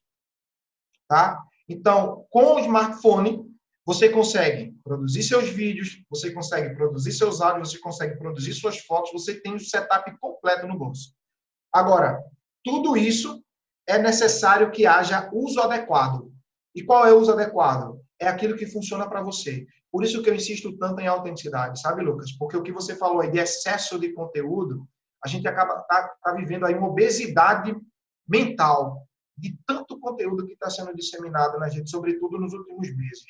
Tá? Então, com o smartphone, você consegue produzir seus vídeos, você consegue produzir seus áudios, você consegue produzir suas fotos, você tem o setup completo no bolso. Agora, tudo isso é necessário que haja uso adequado. E qual é o uso adequado? É aquilo que funciona para você. Por isso que eu insisto tanto em autenticidade, sabe, Lucas? Porque o que você falou aí de excesso de conteúdo, a gente acaba tá, tá vivendo aí uma obesidade mental de tanto conteúdo que está sendo disseminado na gente, sobretudo nos últimos meses.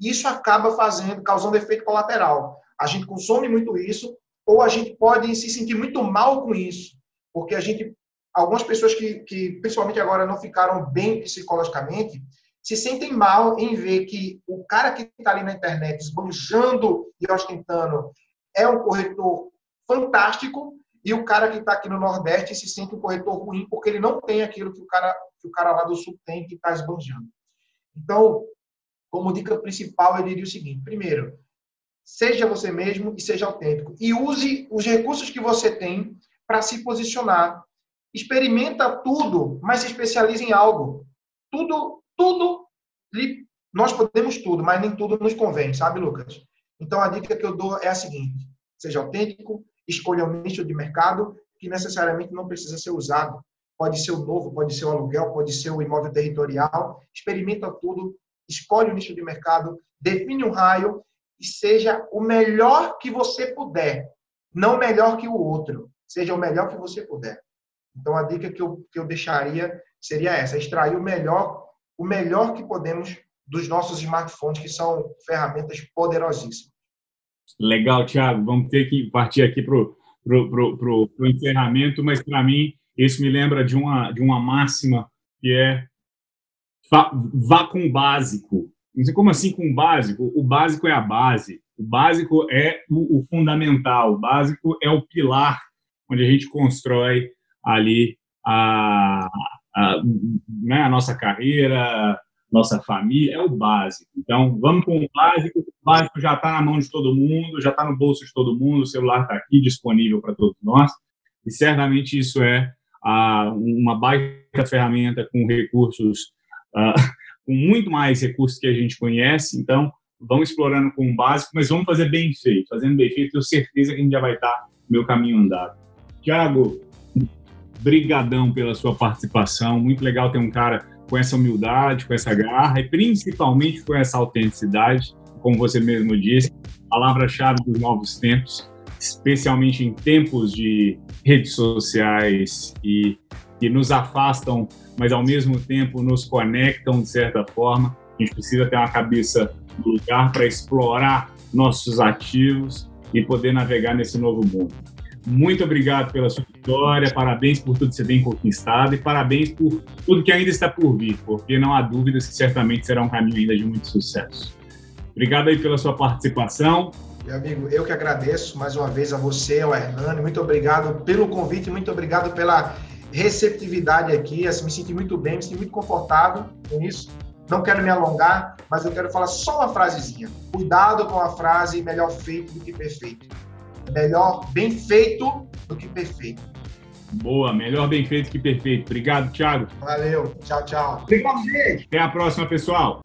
Isso acaba fazendo, causando efeito colateral. A gente consome muito isso, ou a gente pode se sentir muito mal com isso porque a gente, algumas pessoas que, que principalmente agora não ficaram bem psicologicamente, se sentem mal em ver que o cara que está ali na internet esbanjando e ostentando é um corretor fantástico e o cara que está aqui no Nordeste se sente um corretor ruim porque ele não tem aquilo que o cara, que o cara lá do Sul tem que está esbanjando. Então, como dica principal, eu diria o seguinte: primeiro, Seja você mesmo e seja autêntico. E use os recursos que você tem para se posicionar. Experimenta tudo, mas se especialize em algo. Tudo, tudo, nós podemos tudo, mas nem tudo nos convém, sabe, Lucas? Então a dica que eu dou é a seguinte: seja autêntico, escolha um nicho de mercado que necessariamente não precisa ser usado. Pode ser o novo, pode ser o aluguel, pode ser o imóvel territorial. Experimenta tudo, escolhe o nicho de mercado, define um raio e seja o melhor que você puder, não melhor que o outro. Seja o melhor que você puder. Então a dica que eu, que eu deixaria seria essa: extrair o melhor, o melhor que podemos dos nossos smartphones, que são ferramentas poderosíssimas. Legal, Thiago. Vamos ter que partir aqui para o pro, pro, pro, pro encerramento, mas para mim isso me lembra de uma, de uma máxima que é vá com o básico. Como assim com o básico? O básico é a base. O básico é o, o fundamental. O básico é o pilar onde a gente constrói ali a, a, né, a nossa carreira, nossa família, é o básico. Então, vamos com o básico. O básico já está na mão de todo mundo, já está no bolso de todo mundo, o celular está aqui disponível para todos nós. E certamente isso é uma baita ferramenta com recursos, ah, com muito mais recursos que a gente conhece. Então, vamos explorando com o básico, mas vamos fazer bem feito. Fazendo bem feito, tenho certeza que a gente já vai estar no meu caminho andado. Tiago, brigadão pela sua participação. Muito legal ter um cara com essa humildade, com essa garra e principalmente com essa autenticidade, como você mesmo disse, palavra-chave dos novos tempos, especialmente em tempos de redes sociais e que nos afastam, mas ao mesmo tempo nos conectam de certa forma. A gente precisa ter uma cabeça no lugar para explorar nossos ativos e poder navegar nesse novo mundo. Muito obrigado pela sua vitória, parabéns por tudo que você tem conquistado e parabéns por tudo que ainda está por vir, porque não há dúvidas que certamente será um caminho ainda de muito sucesso. Obrigado aí pela sua participação. Meu amigo, eu que agradeço mais uma vez a você, ao Hernani, muito obrigado pelo convite, muito obrigado pela receptividade aqui, assim, me senti muito bem, me senti muito confortável com isso. Não quero me alongar, mas eu quero falar só uma frasezinha. Cuidado com a frase melhor feito do que perfeito. Melhor bem feito do que perfeito. Boa, melhor bem feito que perfeito. Obrigado, Thiago. Valeu. Tchau, tchau. Obrigado, gente. Até a próxima, pessoal.